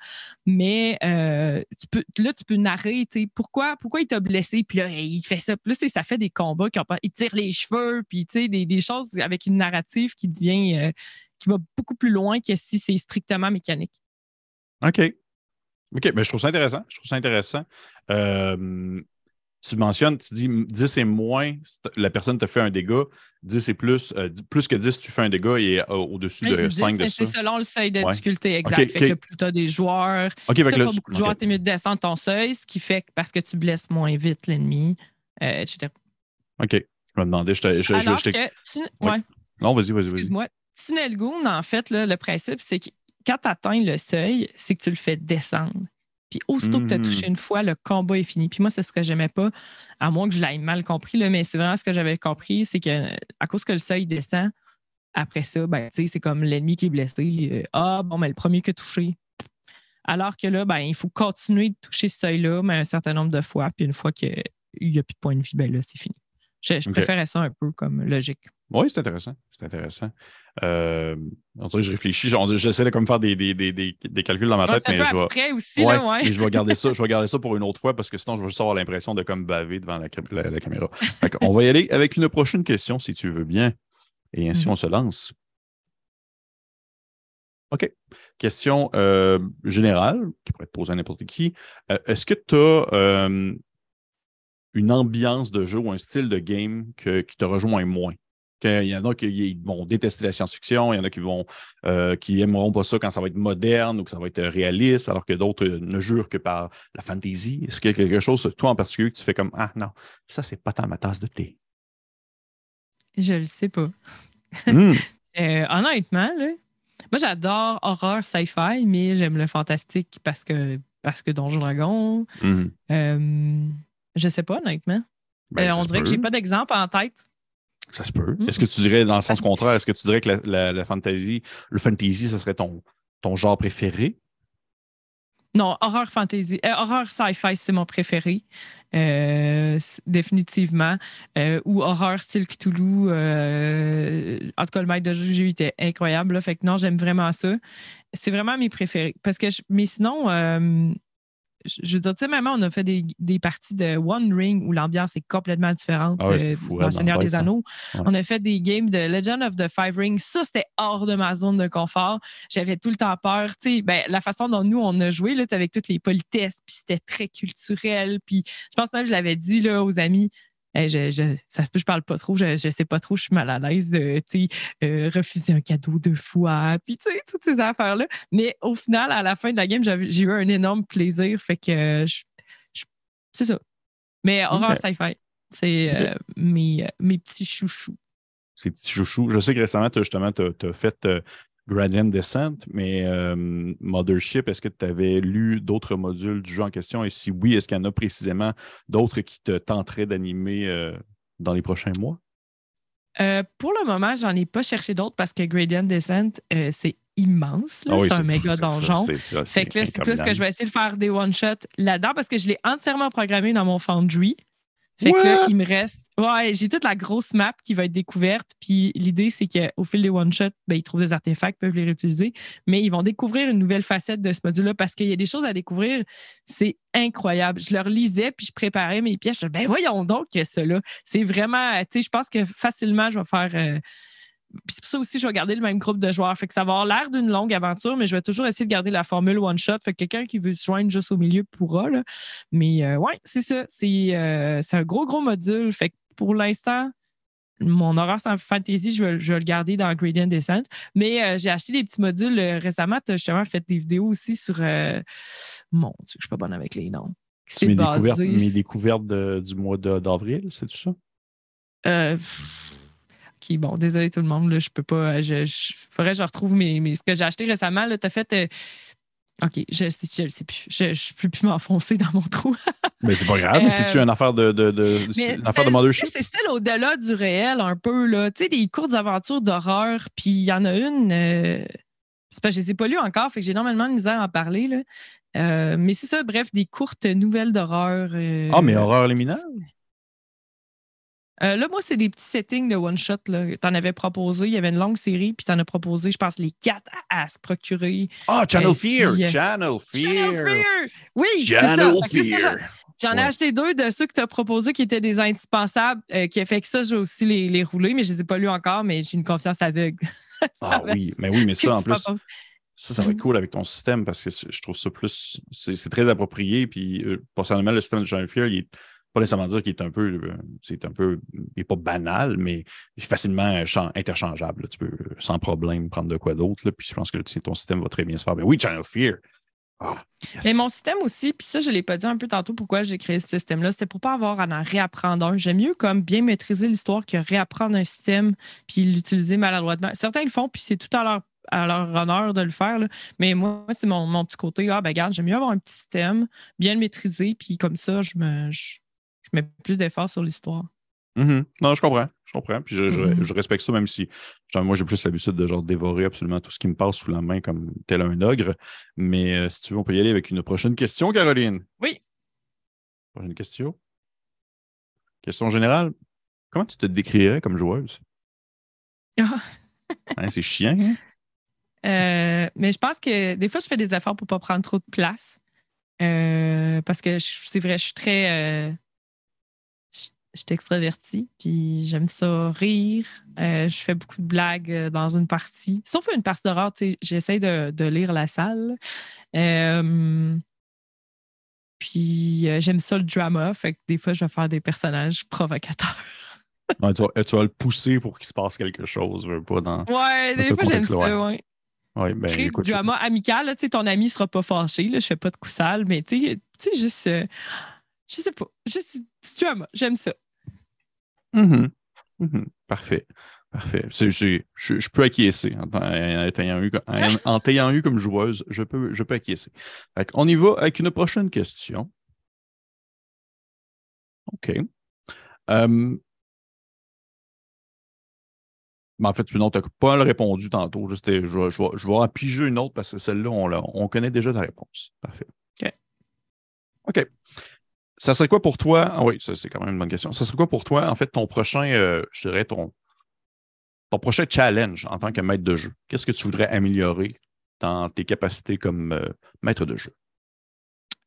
Mais euh, tu là, tu peux narrer, tu sais, pourquoi, pourquoi il t'a blessé, puis là, il fait ça. Puis là, ça fait des combats qui ont pas. Il tire les cheveux, puis tu sais, des, des, choses avec une narrative qui devient. Euh, qui va beaucoup plus loin que si c'est strictement mécanique. OK. OK, mais je trouve ça intéressant. Je trouve ça intéressant. Euh, tu mentionnes, tu dis 10 et moins, la personne te fait un dégât. 10 et plus, euh, plus que 10, tu fais un dégât et euh, au-dessus de 5 de. C'est selon le seuil de difficulté, exact. fait Que plus tu as des joueurs, okay, si tu beaucoup de joueurs, tu es mieux de descendre ton seuil, ce qui fait que parce que tu blesses moins vite l'ennemi, etc. OK. Je me demandais, je, je, Alors je, que tu... ouais. Non, vas-y, vas-y. Excuse-moi. Tunnelgoon, en fait, là, le principe, c'est que quand tu atteins le seuil, c'est que tu le fais descendre. Puis aussitôt que tu as touché hmm. une fois, le combat est fini. Puis moi, c'est ce que j'aimais pas, à moins que je l'aie mal compris, là, mais c'est vraiment ce que j'avais compris, c'est que à cause que le seuil descend, après ça, ben, c'est comme l'ennemi qui est blessé. Euh, ah, bon, mais le premier qui a touché. Alors que là, ben, il faut continuer de toucher ce seuil-là, mais un certain nombre de fois. Puis une fois qu'il n'y a plus de point de vie, ben là, c'est fini. Je, préférais ça un peu comme logique. Oui, c'est intéressant. C'est intéressant. Euh, on dirait que je réfléchis. J'essaie de comme faire des, des, des, des, calculs dans ma tête. mais je vais... aussi, là, ouais. je vais garder ça. Je vais garder ça pour une autre fois parce que sinon, je vais juste avoir l'impression de comme baver devant la, caméra. on va y aller avec une prochaine question, si tu veux bien. Et ainsi, mm-hmm. on se lance. OK. Question euh, générale, qui pourrait être posée à n'importe qui. Euh, est-ce que tu as euh, une ambiance de jeu ou un style de game qui te rejoint moins? Il y en a qui vont détester la science-fiction, il y en a qui vont euh, qui aimeront pas ça quand ça va être moderne ou que ça va être réaliste, alors que d'autres ne jurent que par la fantasy. Est-ce qu'il y a quelque chose, toi en particulier, que tu fais comme Ah non, ça, c'est pas tant ma tasse de thé? Je le sais pas. Hmm. <laughs> Euh, honnêtement, moi j'adore horreur sci-fi, mais j'aime le fantastique parce que parce que Donjon Dragon. Hmm. Euh, je sais pas, honnêtement. Ben, on dirait que j'ai pas d'exemple en tête. Ça se peut. Hmm. Est-ce que tu dirais, dans le sens contraire, est-ce que tu dirais que la, fantasy, le fantasy, ce serait ton, ton genre préféré? Non, horreur fantasy. Euh, horreur sci-fi, c'est mon préféré. Euh, définitivement. Euh, ou horreur style Cthulhu. en tout cas, le maître de jeu que j'ai eu était incroyable. Fait que non, j'aime vraiment ça. C'est vraiment mes préférés. Parce que, mais sinon, je veux dire, tu sais, même on a fait des, des, parties de One Ring où l'ambiance est complètement différente ah euh, dans Seigneur des Anneaux. On a fait des games de Legend of the Five Rings. Ça, c'était hors de ma zone de confort. J'avais tout le temps peur. Tu sais, ben, la façon dont nous, on a joué, là, avec toutes les politesses, puis c'était très culturel. Puis je pense même que je l'avais dit là, aux amis, je, ça se peut, je parle pas trop, je, ne sais pas trop, je suis mal à l'aise, euh, tu euh, refuser un cadeau deux fois, puis tu sais, toutes ces affaires-là. Mais au final, à la fin de la game, j'ai eu un énorme plaisir, fait que c'est ça. Mais horreur sci-fi, c'est euh, mes, mes petits chouchous. Ces petits chouchous. Je sais que récemment, tu justement, tu as, fait Gradient Descent, mais euh, Mothership, est-ce que tu avais lu d'autres modules du jeu en question? Et si oui, est-ce qu'il y en a précisément d'autres qui te tenteraient d'animer euh, dans les prochains mois? Euh, pour le moment, j'en ai pas cherché d'autres parce que Gradient Descent, c'est immense. Ah c'est un <laughs> méga donjon. C'est que c'est plus que je vais essayer de faire des one-shots là-dedans parce que je l'ai entièrement programmé dans mon Foundry. Fait que là, il me reste. Ouais, j'ai toute la grosse map qui va être découverte. Puis l'idée, c'est qu'au fil des one-shots, ben, ils trouvent des artefacts, peuvent les réutiliser. Mais ils vont découvrir une nouvelle facette de ce module-là parce qu'il y a des choses à découvrir. C'est incroyable. Je leur lisais, puis je préparais mes pièces. Je ben voyons donc que cela. C'est vraiment. Tu sais, je pense que facilement, je vais faire. Euh, c'est pour ça aussi, je vais garder le même groupe de joueurs. Fait que ça va avoir l'air d'une longue aventure, mais je vais toujours essayer de garder la formule one-shot. Fait que quelqu'un qui veut se joindre juste au milieu pourra. Là. Mais euh, ouais, c'est ça. Euh, c'est un gros, gros module. Fait que pour l'instant, mon horreur sans fantasy, je vais, le garder dans Gradient Descent. Mais euh, j'ai acheté des petits modules récemment. Tu as justement fait des vidéos aussi sur. Mon Dieu, je suis pas bonne avec les noms. C'est mes, découvertes, mes découvertes du mois d'avril, c'est tout ça? Euh, bon, désolé tout le monde, là, je peux pas. Je, faudrait que je retrouve mes, ce que j'ai acheté récemment. Tu as fait. Euh, OK, je ne sais plus. Je ne peux plus m'enfoncer dans mon trou. <laughs> mais c'est pas grave, c'est-tu une affaire de, de, de, une affaire de? C'est style au-delà du réel, un peu. Là. Tu sais, des courtes aventures d'horreur, puis il y en a une. Euh, C'est parce que je les ai pas lus encore, fait que j'ai énormément de misère à en parler. Là. Euh, mais c'est ça, bref, des courtes nouvelles d'horreur. euh, Ah, mais horreur liminale? Euh, là, moi, c'est des petits settings de one-shot. Tu en avais proposé. Il y avait une longue série, puis tu en as proposé, je pense, les quatre à, à se procurer. Ah, Channel Euh, Fear! puis, Channel Fear! Channel Fear! Oui. Channel Fear! J'en ai Ouais. acheté deux de ceux que tu as proposés qui étaient des indispensables, euh, qui a fait que ça, j'ai aussi les, les rouler, mais je les ai pas lus encore, mais j'ai une confiance aveugle. Ah oui, mais oui, mais <laughs> ça, en plus, proposes? ça, ça va être Mhm. cool avec ton système parce que je trouve ça plus. C'est très approprié. Puis, personnellement, le système de Channel Fear, il est pas nécessairement dire qu'il est un peu. euh, C'est un peu. Il n'est pas banal, mais il est facilement chan- interchangeable. Tu peux euh, sans problème prendre de quoi d'autre. Puis, je pense que ton système va très bien se faire. Mais oui, Channel Fear! Ah. Mais mon système aussi, puis ça, je ne l'ai pas dit un peu tantôt pourquoi j'ai créé ce système-là, c'était pour pas avoir à en réapprendre un. J'aime mieux comme bien maîtriser l'histoire que réapprendre un système puis l'utiliser maladroitement. Certains le font, puis c'est tout à leur, à leur honneur de le faire. Mais moi, c'est mon, mon petit côté. Ah, ben j'aime mieux avoir un petit système, bien le maîtriser, puis comme ça, je me je, je mets plus d'efforts sur l'histoire. Mhm. Non, je comprends. Je comprends. Puis je, Mhm. je respecte ça, même si genre, moi, j'ai plus l'habitude de genre dévorer absolument tout ce qui me passe sous la main comme tel un ogre. Mais euh, si tu veux, on peut y aller avec une prochaine question, Caroline. Oui. Prochaine question. Question générale. Comment tu te décrirais comme joueuse? <laughs> Hein, c'est chiant, hein? Euh, mais je pense que des fois, je fais des efforts pour pas prendre trop de place. Euh, parce que c'est vrai, je suis très. Je suis extravertie, puis j'aime ça rire. Euh, je fais beaucoup de blagues euh, dans une partie. Sauf une partie d'horreur, tu sais, j'essaie de, de lire la salle. Euh, puis euh, j'aime ça le drama, fait que des fois, je vais faire des personnages provocateurs. <laughs> Ouais, tu, vas, tu vas le pousser pour qu'il se passe quelque chose, pas dans. Ouais, Dans des fois, j'aime ça, ouais. Ouais, ben, créer écoute, du drama amical. Là, tu sais, ton ami ne sera pas fâché. Là, je fais pas de coup sale, mais tu sais, tu sais, juste. je sais pas. Juste du drama. J'aime ça. Mhm. Mhm. Parfait. Parfait. C'est- c'est- je, je peux acquiescer en, t'ayant eu, en, en t'ayant eu comme joueuse, je peux, je peux acquiescer. On y va avec une prochaine question. OK. Euh, mais en fait, non, tu n'as pas répondu tantôt. Juste, je, vais, je, vais, je vais en piger une autre parce que celle-là, on, on connaît déjà ta réponse. Parfait. OK. OK. Ça serait quoi pour toi? Ah oui, ça, c'est quand même une bonne question. Ça serait quoi pour toi, en fait, ton prochain, euh, je dirais, ton, ton prochain challenge en tant que maître de jeu? Qu'est-ce que tu voudrais améliorer dans tes capacités comme euh, maître de jeu?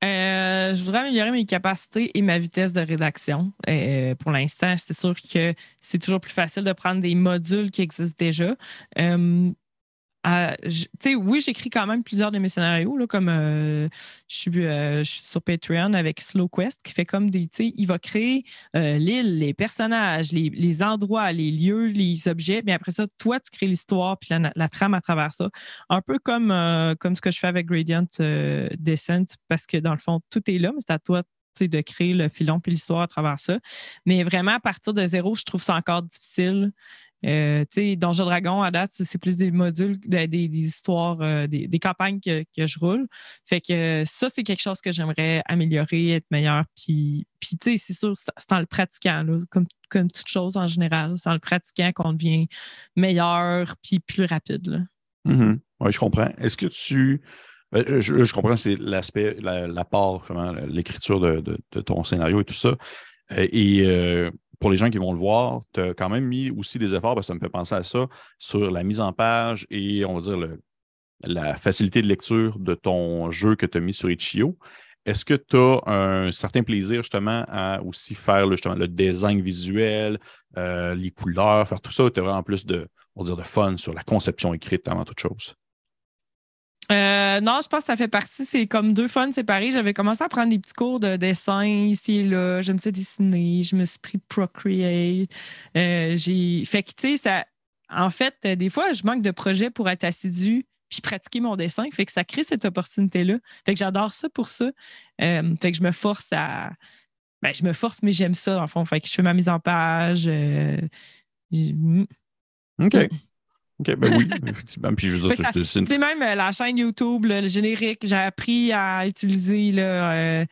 Euh, je voudrais améliorer mes capacités et ma vitesse de rédaction. Pour l'instant, c'est sûr que c'est toujours plus facile de prendre des modules qui existent déjà. Oui, j'écris quand même plusieurs de mes scénarios, là, comme euh, je, suis, euh, je suis sur Patreon avec Slow Quest, qui fait comme des, il va créer euh, l'île, les personnages, les, endroits, les lieux, les objets, mais après ça, toi, tu crées l'histoire puis la, la trame à travers ça. Un peu comme, comme ce que je fais avec Gradient Descent, parce que dans le fond, tout est là, mais c'est à toi de créer le filon puis l'histoire à travers ça. Mais vraiment, à partir de zéro, je trouve ça encore difficile. Euh, Donjon Dragon, à date, c'est plus des modules, des, histoires, euh, des, campagnes que, je roule. Fait que ça, c'est quelque chose que j'aimerais améliorer, être meilleur. Puis, puis tu sais, c'est sûr, c'est en le pratiquant, comme, comme toute chose en général. C'est en le pratiquant qu'on devient meilleur puis plus rapide. là. Oui, je comprends. Est-ce que tu. euh, Je, comprends, c'est l'aspect, la, la part, l'écriture de, de- de ton scénario et tout ça. Euh, Et euh, pour les gens qui vont le voir, tu as quand même mis aussi des efforts, parce que ça me fait penser à ça, sur la mise en page et, on va dire, la facilité de lecture de ton jeu que tu as mis sur Itch.io. Est-ce que tu as un certain plaisir justement à aussi faire le, justement, le design visuel, euh, les couleurs, faire tout ça, tu as vraiment plus de, on va dire, de fun sur la conception écrite avant toute chose? Euh, non, je pense que ça fait partie. C'est comme deux fun séparés. J'avais commencé à prendre des petits cours de dessin ici et là. J'aime ça dessiner. Je me suis pris Procreate. Euh, j'ai fait que, tu sais, ça. En fait, euh, des fois, je manque de projets pour être assidu puis pratiquer mon dessin. Fait que ça crée cette opportunité-là. Fait que j'adore ça pour ça. Euh, fait que je me force à. Ben, je me force, mais j'aime ça, en fond. Fait que je fais ma mise en page. j'ai- OK. OK, ben oui, <laughs> effectivement. Puis je veux dire, ça- c'est même euh, la chaîne YouTube, là, le générique, j'ai appris à utiliser là, euh,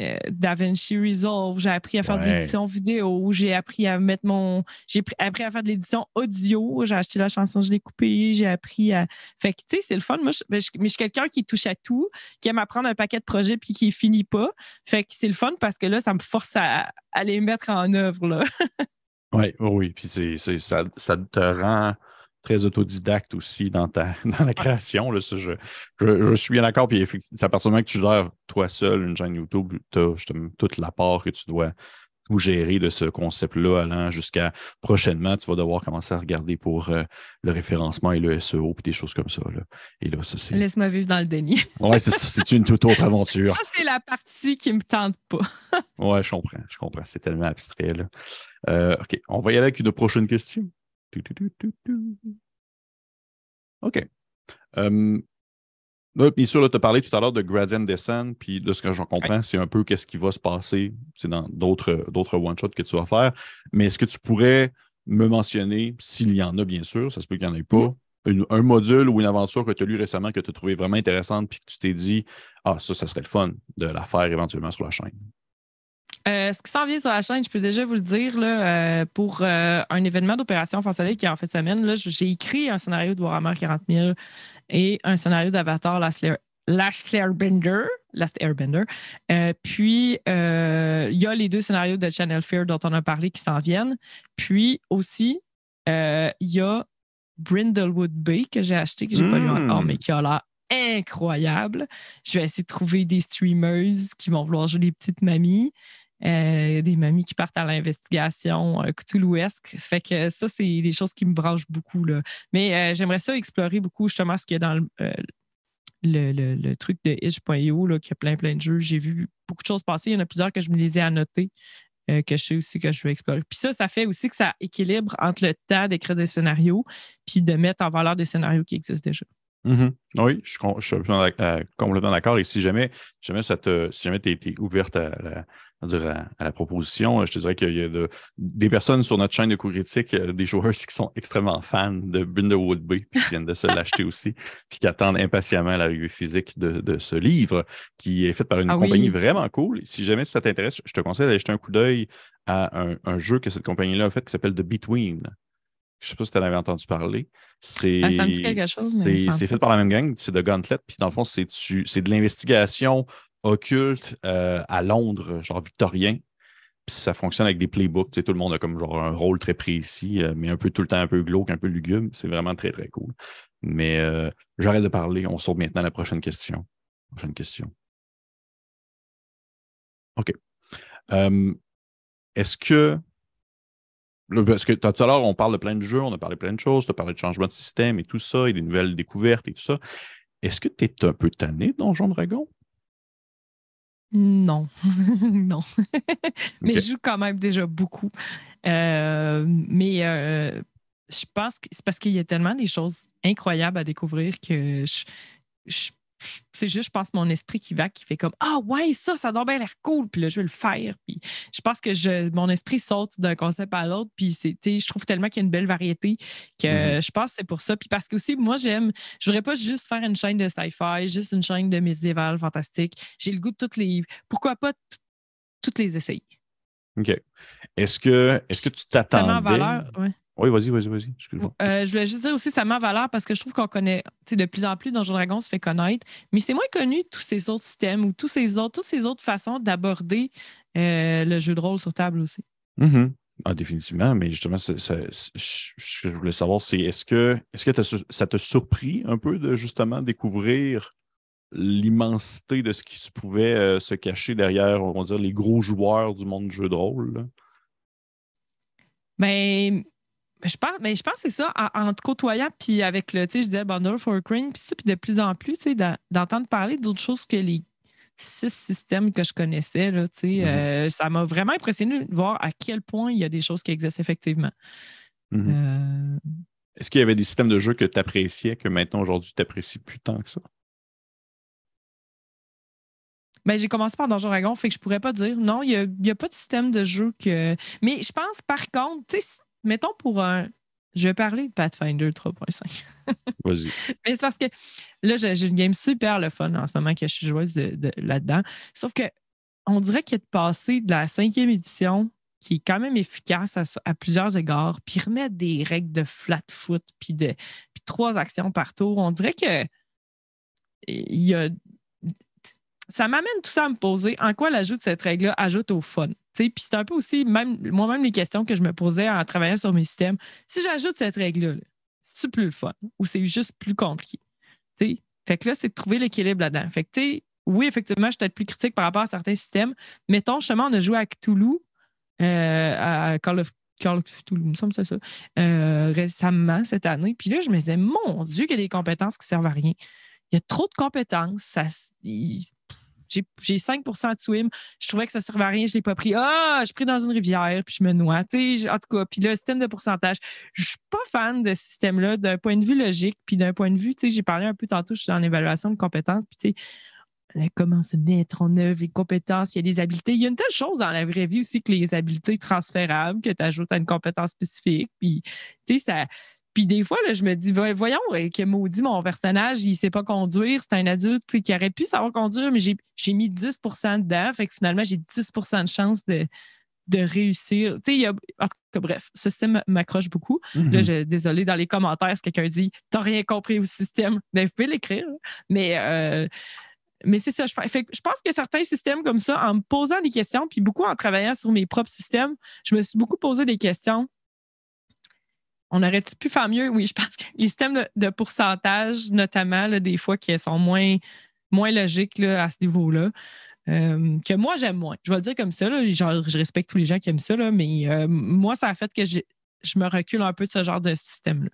euh, DaVinci Resolve, j'ai appris à faire de l'édition vidéo, j'ai appris à mettre mon. J'ai appris à faire de l'édition audio, j'ai acheté la chanson, je l'ai coupée, j'ai appris à. Fait que, tu sais, c'est le fun. Moi, je, ben, mais je suis quelqu'un qui touche à tout, qui aime apprendre un paquet de projets puis qui finit pas. Fait que c'est le fun parce que là, ça me force à, les mettre en œuvre, là. <laughs> oui, oui. Puis c'est, ça, ça te rend très autodidacte aussi dans, ta, <laughs> dans la création. Là, je, je, suis bien d'accord. Puis à partir du moment que tu gères toi seul une chaîne YouTube, tu as toute la part que tu dois tout gérer de ce concept-là allant jusqu'à prochainement, tu vas devoir commencer à regarder pour euh, le référencement et le SEO et des choses comme ça. Là. Et là, ça, c'est. Laisse-moi vivre dans le déni. <laughs> ouais, c'est une toute autre aventure. Ça, c'est la partie qui me tente pas. <laughs> ouais, je comprends. Je comprends. C'est tellement abstrait. Là. Euh, OK. On va y aller avec une prochaine question. OK. bien sûr, tu as parlé tout à l'heure de gradient descent, puis de ce que j'en comprends, c'est un peu qu'est-ce qui va se passer c'est dans d'autres, one-shots que tu vas faire. Mais est-ce que tu pourrais me mentionner, s'il y en a bien sûr, ça se peut qu'il n'y en ait pas, un module ou une aventure que tu as lu récemment que tu as trouvé vraiment intéressante, puis que tu t'es dit, ah, ça, ça serait le fun de la faire éventuellement sur la chaîne? Euh, ce qui s'en vient sur la chaîne, je peux déjà vous le dire, là, euh, pour euh, un événement d'opération France qui est en fait semaine, là, j'ai écrit un scénario de Warhammer 40 000 et un scénario d'Avatar Last, Last Airbender. Last Airbender. puis, il y a les deux scénarios de Channel Fear dont on a parlé qui s'en viennent. Puis aussi, il y a Brindlewood Bay que j'ai acheté, que je n'ai pas lu encore, hmm. mais qui a l'air incroyable. Je vais essayer de trouver des streamers qui vont vouloir jouer les petites mamies. Euh, des mamies qui partent à l'investigation euh, Cthulhuesque. Ça fait que ça, c'est des choses qui me branchent beaucoup. Là. Mais euh, j'aimerais ça explorer beaucoup justement ce qu'il y a dans le, truc de itch.io, qui a plein, plein de jeux. J'ai vu beaucoup de choses passer. Il y en a plusieurs que je me les ai annotés, que je sais aussi que je veux explorer. Puis ça, ça fait aussi que ça équilibre entre le temps d'écrire des scénarios puis de mettre en valeur des scénarios qui existent déjà. Mm-hmm. Oui, je, suis complètement d'accord. Et si jamais, jamais ça te, si jamais tu es, ouverte à la, à, la proposition, je te dirais qu'il y a des personnes sur notre chaîne de cours critique, euh, des joueurs qui sont extrêmement fans de Brindlewood Bay, puis qui viennent de se l'acheter aussi, <laughs> puis qui attendent impatiemment l'arrivée physique de, ce livre, qui est fait par une ah compagnie vraiment cool. Si jamais ça t'intéresse, je te conseille d'aller jeter un coup d'œil à un, un, jeu que cette compagnie-là a fait qui s'appelle The Between. Je ne sais pas si tu en avais entendu parler. C'est ah, chose. C'est fait par la même gang, c'est de Gauntlet. Puis dans le fond, c'est de l'investigation occulte euh, à Londres, genre victorien. Puis ça fonctionne avec des playbooks. tout le monde a comme genre un rôle très précis, euh, mais un peu tout le temps un peu glauque, un peu lugubre. C'est vraiment très, très cool. Mais euh, j'arrête de parler. On saute maintenant à la prochaine question. Prochaine question. OK. Est-ce que parce que tout à l'heure, on parle de plein de jeux, on a parlé de plein de choses, tu as parlé de changement de système et tout ça, et des nouvelles découvertes et tout ça. Est-ce que tu es un peu tanné Donjon Dragon? Non, <laughs> non. mais je joue quand même déjà beaucoup. Euh, mais euh, je pense que c'est parce qu'il y a tellement des choses incroyables à découvrir que je c'est juste, je pense, mon esprit qui va, qui fait comme Ah ouais, ça, ça doit bien l'air cool, puis là, je vais le faire. Puis je pense que je, mon esprit saute d'un concept à l'autre, puis je trouve tellement qu'il y a une belle variété que mm-hmm. je pense que c'est pour ça. Puis parce que aussi, moi, j'aime, je voudrais pas juste faire une chaîne de sci-fi, juste une chaîne de médiéval fantastique. J'ai le goût de toutes les. Pourquoi pas toutes les essayer? OK. Est-ce que, est que tu t'attendais? Ouais. Oui, vas-y, vas-y, vas-y. Euh, je voulais juste dire aussi, ça m'a valeur parce que je trouve qu'on connaît, de plus en plus Donjon Dragon se fait connaître, mais c'est moins connu tous ces autres systèmes ou tous ces autres, toutes ces autres façons d'aborder euh, le jeu de rôle sur table aussi. Mm-hmm. Ah, définitivement, mais justement, ce que je voulais savoir, c'est est-ce que, est-ce que ça t'a surpris un peu de justement découvrir l'immensité de ce qui se pouvait euh, se cacher derrière, on va dire, les gros joueurs du monde du jeu de rôle? Ben, je pense, mais je pense que c'est ça, en, te côtoyant, puis avec le, tu sais, je disais Bundle for Crane, puis ça, puis de plus en plus, tu sais, d'entendre parler d'autres choses que les six systèmes que je connaissais, là, tu sais, mm-hmm. euh, ça m'a vraiment impressionné de voir à quel point il y a des choses qui existent effectivement. Mm-hmm. Euh, Est-ce qu'il y avait des systèmes de jeu que tu appréciais, que maintenant, aujourd'hui, tu n'apprécies plus tant que ça? Ben, j'ai commencé par Donjon Dragon, fait que je pourrais pas dire. Non, il n'y a, a, pas de système de jeu que. Mais je pense, par contre, tu sais, mettons pour un. Je vais parler de Pathfinder 3.5. <laughs> Vas-y. Mais c'est parce que là, j'ai une game super le fun en ce moment que je suis joueuse de, là-dedans. Sauf que on dirait qu'il est passé de la cinquième édition, qui est quand même efficace à, plusieurs égards, puis remettre des règles de flat foot, puis de puis trois actions par tour. On dirait que il y a ça m'amène tout ça à me poser en quoi l'ajout de cette règle-là ajoute au fun. Puis c'est un peu aussi même moi-même les questions que je me posais en travaillant sur mes systèmes. Si j'ajoute cette règle-là, c'est plus le fun ou c'est juste plus compliqué? Fait que là, c'est de trouver l'équilibre là-dedans. Fait que, oui, effectivement, je suis peut-être plus critique par rapport à certains systèmes. Mettons, justement, on a joué à Cthulhu, euh, à Call of, Cthulhu, il me semble que c'est ça, euh, récemment cette année. Puis là, je me disais, mon Dieu, qu'il y a des compétences qui servent à rien. Il y a trop de compétences. Ça, j'ai 5% de swim. Je trouvais que ça ne servait à rien. Je ne l'ai pas pris. Ah, je pris dans une rivière, puis je me noie. en tout cas, puis le système de pourcentage, je ne suis pas fan de ce système-là d'un point de vue logique, puis d'un point de vue, j'ai parlé un peu tantôt, je suis en évaluation de compétences, puis tu sais, comment se mettre en œuvre les compétences, il y a des habiletés. Il y a une telle chose dans la vraie vie aussi que les habiletés transférables que tu ajoutes à une compétence spécifique. Puis, tu sais, ça, puis des fois, là, je me dis, voyons, euh, que maudit mon personnage, il ne sait pas conduire. C'est un adulte qui aurait pu savoir conduire, mais j'ai mis 10% dedans. Fait que finalement, j'ai 10% de chance de, de réussir. Tu sais, il y a, en tout cas, bref, ce système m'accroche beaucoup. Là, mm-hmm. je, désolé, dans les commentaires, si quelqu'un dit T'as rien compris au système, <laughs> ben, vous pouvez l'écrire. Mais, euh, mais c'est ça. Je, fait, je pense que certains systèmes comme ça, en me posant des questions, puis beaucoup en travaillant sur mes propres systèmes, je me suis beaucoup posé des questions on aurait pu faire mieux? Oui, je pense que les systèmes de, pourcentage, notamment, des fois, qui sont moins, moins logiques là, à ce niveau-là, euh, que moi, j'aime moins. Je vais le dire comme ça. je respecte tous les gens qui aiment ça, mais euh, moi, ça a fait que je, me recule un peu de ce genre de système-là.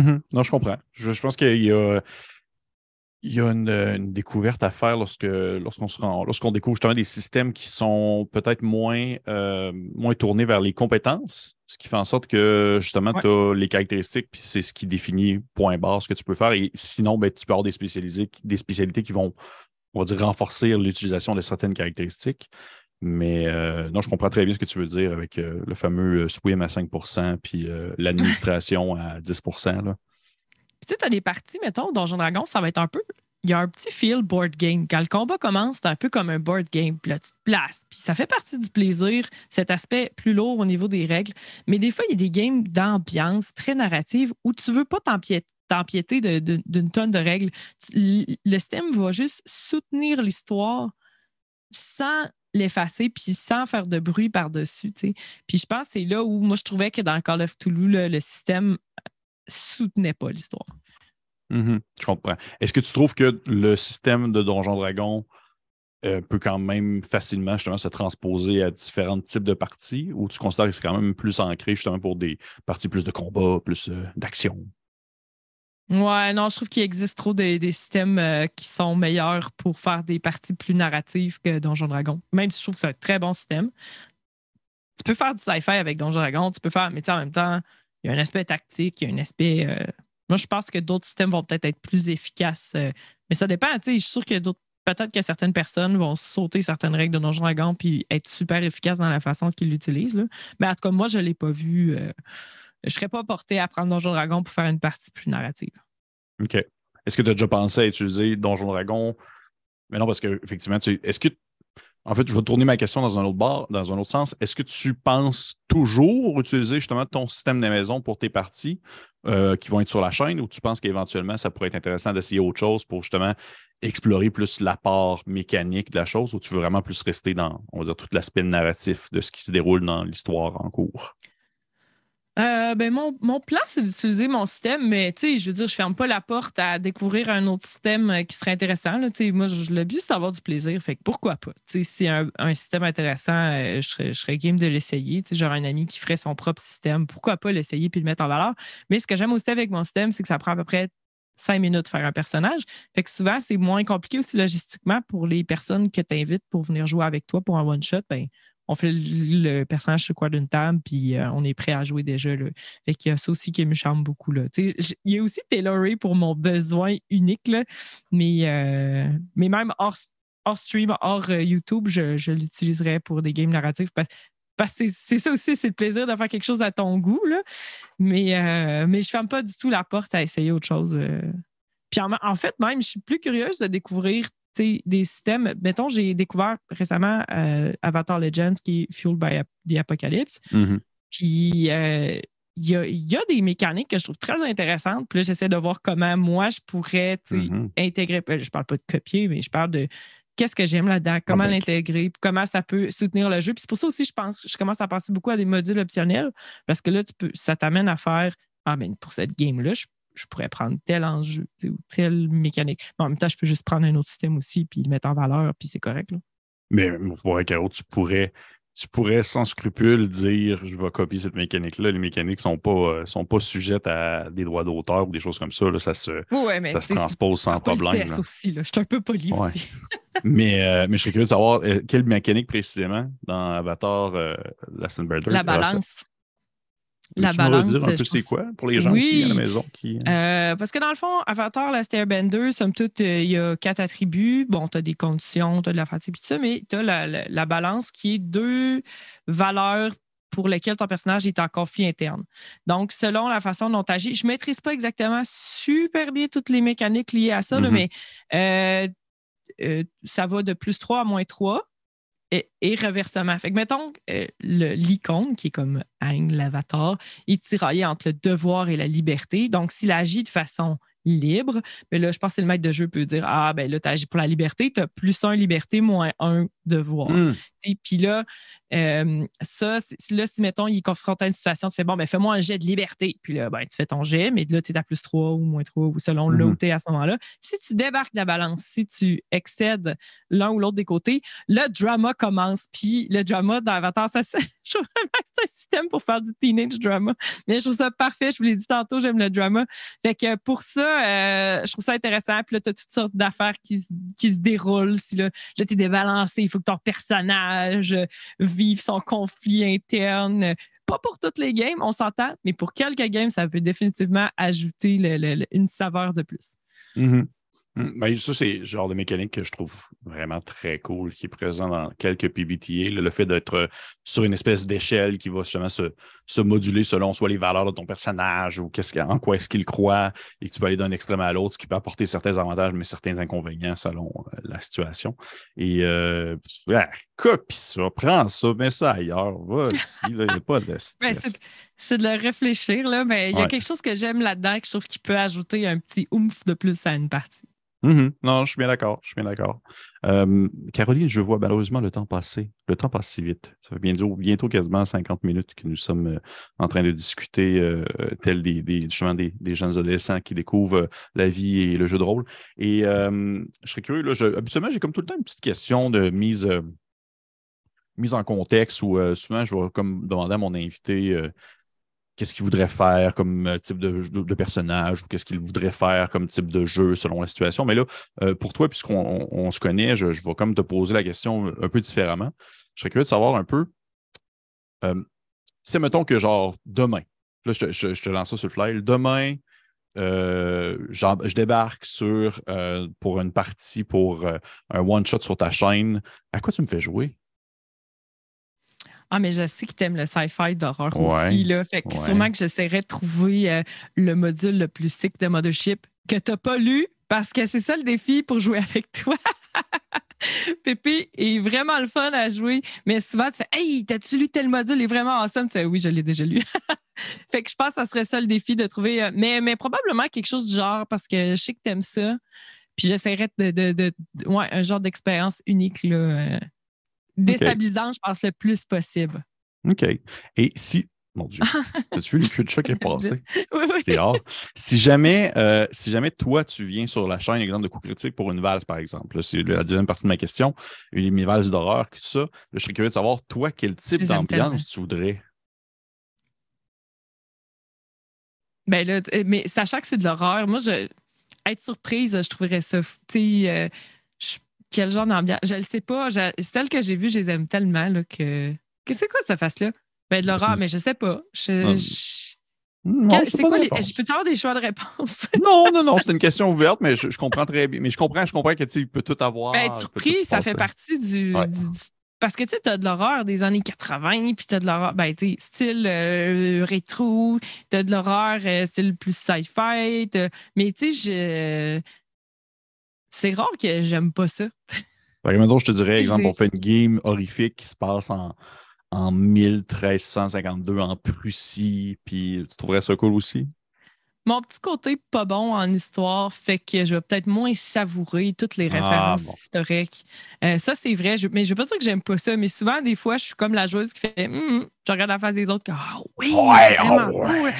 Mm-hmm. Non, je comprends. Je, pense qu'il y a il y a une, découverte à faire lorsque lorsqu'on se rend, lorsqu'on découvre justement des systèmes qui sont peut-être moins, euh, moins tournés vers les compétences, ce qui fait en sorte que justement tu as les caractéristiques, puis c'est ce qui définit point barre ce que tu peux faire. Et sinon, ben, tu peux avoir des spécialités, des spécialités qui vont, on va dire, renforcer l'utilisation de certaines caractéristiques. Mais euh, non, je comprends très bien ce que tu veux dire avec euh, le fameux swim à 5% puis l'administration à 10 là tu sais, tu des parties, mettons, Donjon Dragon, ça va être un peu. Il y a un petit feel board game. Quand le combat commence, c'est un peu comme un board game. Puis là, tu te places. Puis ça fait partie du plaisir, cet aspect plus lourd au niveau des règles. Mais des fois, il y a des games d'ambiance très narrative où tu ne veux pas t'empiéter d'une tonne de règles. Le système va juste soutenir l'histoire sans l'effacer puis sans faire de bruit par-dessus. Puis je pense que c'est là où moi je trouvais que dans Call of Toulouse, le système soutenait pas l'histoire. Mm-hmm. je comprends. Est-ce que tu trouves que le système de Donjon Dragon euh, peut quand même facilement justement se transposer à différents types de parties ou tu considères que c'est quand même plus ancré justement pour des parties plus de combat, plus euh, d'action? Ouais, non, je trouve qu'il existe trop des, systèmes euh, qui sont meilleurs pour faire des parties plus narratives que Donjon Dragon. Même si je trouve que c'est un très bon système. Tu peux faire du sci-fi avec Donjon Dragon, tu peux faire, mais en même temps, il y a un aspect tactique, il y a un aspect. Euh, moi, je pense que d'autres systèmes vont peut-être être plus efficaces. Euh, mais ça dépend. Je suis sûr que d'autres. Peut-être que certaines personnes vont sauter certaines règles de Donjon Dragon puis être super efficaces dans la façon qu'ils l'utilisent. Mais en tout cas, moi, je ne l'ai pas vu. Euh, je ne serais pas porté à prendre Donjon Dragon pour faire une partie plus narrative. OK. Est-ce que tu as déjà pensé à utiliser Donjon Dragon? Mais non, parce que effectivement, est-ce que en fait, je vais tourner ma question dans un autre bar, dans un autre sens. Est-ce que tu penses toujours utiliser justement ton système de maison pour tes parties euh, qui vont être sur la chaîne ou tu penses qu'éventuellement, ça pourrait être intéressant d'essayer autre chose pour justement explorer plus la part mécanique de la chose ou tu veux vraiment plus rester dans, on va dire, tout l'aspect narratif de ce qui se déroule dans l'histoire en cours? Euh, ben mon, mon, plan, c'est d'utiliser mon système, mais je veux dire, je ferme pas la porte à découvrir un autre système euh, qui serait intéressant. Là, moi, je, le but, c'est d'avoir du plaisir. Fait que pourquoi pas? Si un, un système intéressant, euh, je, serais, game de l'essayer. J'aurais un ami qui ferait son propre système. Pourquoi pas l'essayer puis le mettre en valeur? Mais ce que j'aime aussi avec mon système, c'est que ça prend à peu près cinq minutes de faire un personnage. Fait que souvent, c'est moins compliqué aussi logistiquement pour les personnes que tu invites pour venir jouer avec toi pour un one-shot. Ben, on fait le personnage sur quoi d'une table, puis euh, on est prêt à jouer déjà. Là. Fait qu'il y a ça aussi qui me charme beaucoup. Là. Il y a aussi tailoré pour mon besoin unique, mais, euh, mais même hors, stream, hors euh, YouTube, je, je l'utiliserais pour des games narratifs parce, que c'est ça aussi, c'est le plaisir de faire quelque chose à ton goût. Mais, mais je ne ferme pas du tout la porte à essayer autre chose. En, fait, même, je suis plus curieuse de découvrir des systèmes. Mettons, j'ai découvert récemment euh, Avatar Legends qui est Fueled by the Apocalypse. Mhm. Puis euh, il y, a, des mécaniques que je trouve très intéressantes. Puis là, j'essaie de voir comment moi je pourrais Mhm. intégrer. euh, Je parle pas de copier, mais je parle de qu'est-ce que j'aime là-dedans, comment ben, l'intégrer, comment ça peut soutenir le jeu. Puis c'est pour ça aussi, je pense, je commence à penser beaucoup à des modules optionnels parce que là, tu peux, ça t'amène à faire Ah, ben pour cette game-là, je, je pourrais prendre tel enjeu ou telle mécanique. Mais en même temps, je peux juste prendre un autre système aussi puis le mettre en valeur, puis c'est correct. Là. Mais pour Caro, tu pourrais, tu pourrais sans scrupule dire je vais copier cette mécanique-là. Les mécaniques ne sont pas, euh, sont pas sujettes à des droits d'auteur ou des choses comme ça. là. Ça se, Ouais, mais ça se transpose sans problème. là. aussi, là. Je suis un peu poli Ouais. aussi. <laughs> Mais, euh, mais je serais curieux de savoir euh, quelle mécanique précisément dans Avatar euh. La ça- balance. La balance. redire un peu je c'est quoi pour les gens Oui. aussi à la maison qui. Euh, parce que dans le fond, Avatar, la Airbender, somme toute, euh, il y a quatre attributs. Bon, tu as des conditions, tu as de la fatigue tout ça, mais tu as la, la- la balance qui est deux valeurs pour lesquelles ton personnage est en conflit interne. Donc, selon la façon dont tu agis, je ne maîtrise pas exactement super bien toutes les mécaniques liées à ça, là, Mhm. mais euh, euh, ça va de plus 3 à moins 3 et, reversement. Fait que, mettons, euh, l'icône, qui est comme Aang, l'avatar, est tiraillé entre le devoir et la liberté. Donc, s'il agit de façon libre, mais là, je pense que le maître de jeu peut dire Ah, ben là, tu agis pour la liberté, tu as plus un liberté, moins un devoir. Hmm. Sais, Puis là, euh, ça, là, si mettons, il est confronté à une situation, tu fais bon, ben fais-moi un jet de liberté. Puis là, ben, tu fais ton jet, mais là, tu es à plus 3 ou moins 3 ou selon là Mhm. où tu es à ce moment-là. Si tu débarques de la balance, si tu excèdes l'un ou l'autre des côtés, le drama commence. Puis le drama dans Avatar, ça, c'est- <laughs> je trouve vraiment que c'est un système pour faire du teenage drama. Mais je trouve ça parfait. Je vous l'ai dit tantôt, j'aime le drama. Fait que pour ça, euh, je trouve ça intéressant. Puis là, tu as toutes sortes d'affaires qui, se- déroulent. Si là, là tu es débalancé, il faut que ton personnage euh, vive son conflit interne. Pas pour toutes les games, on s'entend, mais pour quelques games, ça peut définitivement ajouter une saveur de plus. Mhm. Mhm. Ben, ça, c'est le genre de mécanique que je trouve vraiment très cool, qui est présent dans quelques PBTA. le fait d'être euh, sur une espèce d'échelle qui va justement se, se moduler selon soit les valeurs de ton personnage ou qu'est-ce, en quoi est-ce qu'il croit, et que tu peux aller d'un extrême à l'autre, ce qui peut apporter certains avantages, mais certains inconvénients selon euh, la situation. Et euh, ouais, copie ça, prends ça, mets ça ailleurs. Vas-y, il n'y a pas de <laughs> Ben, stress. c'est- de le réfléchir, là, mais il y a Ouais. quelque chose que j'aime là-dedans que je trouve qu'il peut ajouter un petit oomph de plus à une partie. Mhm. Non, je suis bien d'accord. Je suis bien d'accord. Caroline, je vois malheureusement le temps passer. Le temps passe si vite. Ça fait bientôt, bientôt quasiment 50 minutes que nous sommes euh, en train de discuter, euh, tels des, des- des, jeunes adolescents qui découvrent euh, la vie et le jeu de rôle. Et je serais curieux, là, habituellement, j'ai comme tout le temps une petite question de mise, euh, mise en contexte où souvent je vais comme demander à mon invité qu'est-ce qu'il voudrait faire comme euh, type de, personnage ou qu'est-ce qu'il voudrait faire comme type de jeu selon la situation. Mais là, euh, pour toi, puisqu'on on- on se connaît, je, vais comme te poser la question un peu différemment. Je serais curieux de savoir un peu, euh, c'est mettons que genre demain, là je te, lance ça sur le fly, demain, euh, je débarque sur euh, pour une partie, pour euh, un one-shot sur ta chaîne. À quoi tu me fais jouer? Ah, mais je sais que tu aimes le sci-fi d'horreur Ouais, aussi. Là. Fait que ouais. sûrement que j'essaierai de trouver euh, le module le plus sick de Mothership que tu n'as pas lu parce que c'est ça le défi pour jouer <laughs> avec toi. <laughs> Pépé est vraiment le fun à jouer, mais souvent tu fais Hey, t'as-tu lu tel module? Il est vraiment awesome. Tu fais Oui, je l'ai déjà lu. <laughs> fait que je pense que ça serait ça le défi de trouver, euh, mais, mais probablement quelque chose du genre parce que je sais que tu aimes ça. Puis j'essaierai de, de, de- de- ouais, un genre d'expérience unique, là, euh, déstabilisante, je pense, le plus possible. OK. Et si. Mon Dieu. <laughs> As-tu vu le cul de chat qui est passé? <laughs> Oui, oui. C'est rare. Si jamais, euh, si jamais toi, tu viens sur la chaîne, exemple de coup critique pour une valse, par exemple, c'est la deuxième partie de ma question, une mes valses d'horreur, tout ça, je serais curieux de savoir, toi, quel type d'ambiance tu voudrais? Ben là, t- mais sachant que c'est de l'horreur, moi, je, être surprise, je trouverais ça. fou. Tu sais, euh, quel genre d'ambiance? Je ne sais pas. je- celles que j'ai vues, je les aime tellement là, que. que c'est quoi cette face-là? Ben, de Ben, l'horreur, mais je sais pas. Je- Ah, je- Non, quel- c'est quoi les. Je peux avoir des choix de réponse? <laughs> Non, non, non, <laughs> c'est une question ouverte, mais je, je comprends très bien. Mais je comprends, je comprends que tu sais, il peut tout avoir. Ben, être surpris, ça fait partie du. Ouais. du- du- parce que tu sais, t'as de l'horreur des années 80, puis t'as de l'horreur, ben, tu sais, style euh, rétro, t'as de l'horreur euh, style plus sci-fi, mais tu sais, je. C'est rare que j'aime pas ça. <laughs> Par exemple, je te dirais, exemple, on fait une game horrifique qui se passe en, en 1352 en Prussie, puis tu trouverais ça cool aussi? Mon petit côté pas bon en histoire fait que je vais peut-être moins savourer toutes les ah, références historiques. Euh, ça, c'est vrai, mais je veux pas dire que j'aime pas ça, mais souvent, des fois, je suis comme la joueuse qui fait hum, je regarde la face des autres, ah oui, ouais, vraiment oh, ouais, ouais.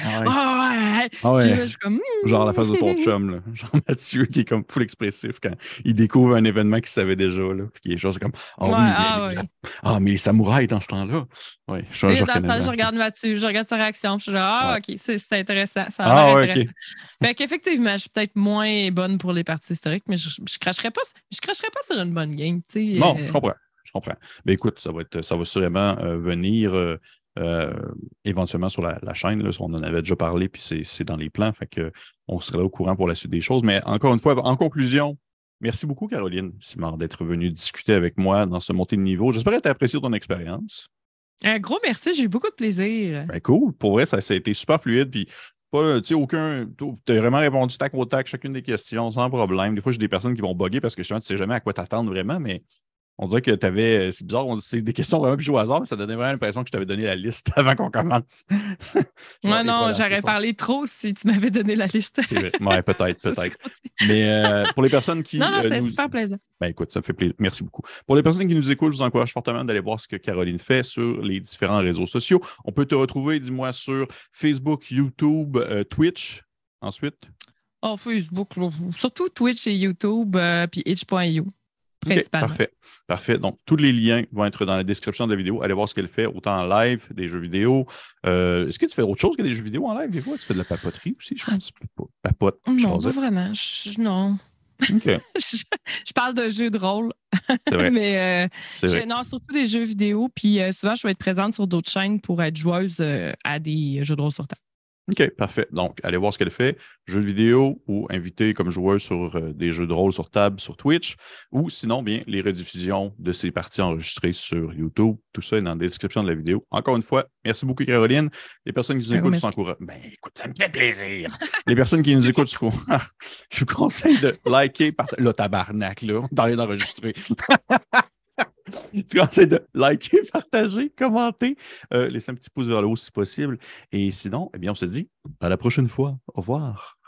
Ah ouais. je suis comme, hum. Genre la face de ton chum, là. <laughs> genre Mathieu, qui est comme full expressif quand il découvre un événement qu'il savait déjà, là, puis qui est genre comme, oh, oui, ah, mais, ah, mais les samouraïs dans ce temps-là. Ouais, je, je, dans ce temps je regarde Mathieu, je regarde sa réaction, je suis genre, ah, ok, c'est intéressant, ça a ah, intéressant. <laughs> Fait qu'effectivement, je suis peut-être moins bonne pour les parties historiques, mais je, je cracherais pas, je cracherais pas sur une bonne game, tu sais. Non, euh. je comprends. Je comprends. Mais écoute, ça va, être, ça va sûrement euh, venir euh, euh, éventuellement sur la, chaîne. Là, on en avait déjà parlé, puis c'est dans les plans. Fait que on sera au courant pour la suite des choses. Mais encore une fois, en conclusion, merci beaucoup, Caroline Simard, d'être venue discuter avec moi dans ce montée de niveau. J'espère que tu as apprécié ton expérience. Un gros merci, j'ai eu beaucoup de plaisir. Ben cool. Pour vrai, ça, a été super fluide. Puis pas, tu sais, aucun. Tu as vraiment répondu tac au tac chacune des questions sans problème. Des fois, j'ai des personnes qui vont bugger parce que justement, tu sais jamais à quoi t'attendre vraiment, mais on dirait que tu avais. Euh, c'est bizarre, c'est des questions vraiment plus au hasard, mais ça donnait vraiment l'impression que je t'avais donné la liste <laughs> avant qu'on commence. <laughs> ouais, non, j'aurais parlé trop si tu m'avais donné la liste. vrai. Ouais, peut-être, <laughs> peut-être. Mais euh, pour les personnes qui. Non, non, c'était super plaisant. Ben écoute, ça me fait plaisir. Merci beaucoup. Pour les personnes qui nous écoutent, je vous encourage fortement d'aller voir ce que Caroline fait sur les différents réseaux sociaux. On peut te retrouver, dis-moi, sur Facebook, YouTube, euh, Twitch. Ensuite? Oh, Facebook, surtout Twitch et YouTube, puis itch.io parfait. Parfait. Donc, tous les liens vont être dans la description de la vidéo. Allez voir ce qu'elle fait, autant en live, des jeux vidéo. Euh, est-ce que tu fais autre chose que des jeux vidéo en live des fois? Tu fais de la papoterie aussi, je pense? Papote. Non, pas vraiment. non. OK. <laughs> je, parle de jeux de rôle. Vrai. <laughs> Mais euh, non, surtout des jeux vidéo. Puis euh, souvent, je vais être présente sur d'autres chaînes pour être joueuse à des jeux de rôle sur table. OK, parfait. Donc, allez voir ce qu'elle fait. Jeux vidéo ou invité comme joueur sur euh, des jeux de rôle sur table sur Twitch. Ou sinon, bien, les rediffusions de ces parties enregistrées sur YouTube. Tout ça est dans la description de la vidéo. Encore une fois, merci beaucoup, Caroline. Les personnes qui nous écoutent, je vous Ben, écoute, ça me fait plaisir. les personnes qui nous <laughs> écoutent, <laughs> <laughs> je vous conseille de liker. Par... Là, tabarnak, là, on rien d'enregistrer. <laughs> tu conseilles de liker, <laughs> partager, commenter, euh, laisser un petit pouce vers le haut si possible. Et sinon, eh bien, on se dit à la prochaine fois. Au revoir.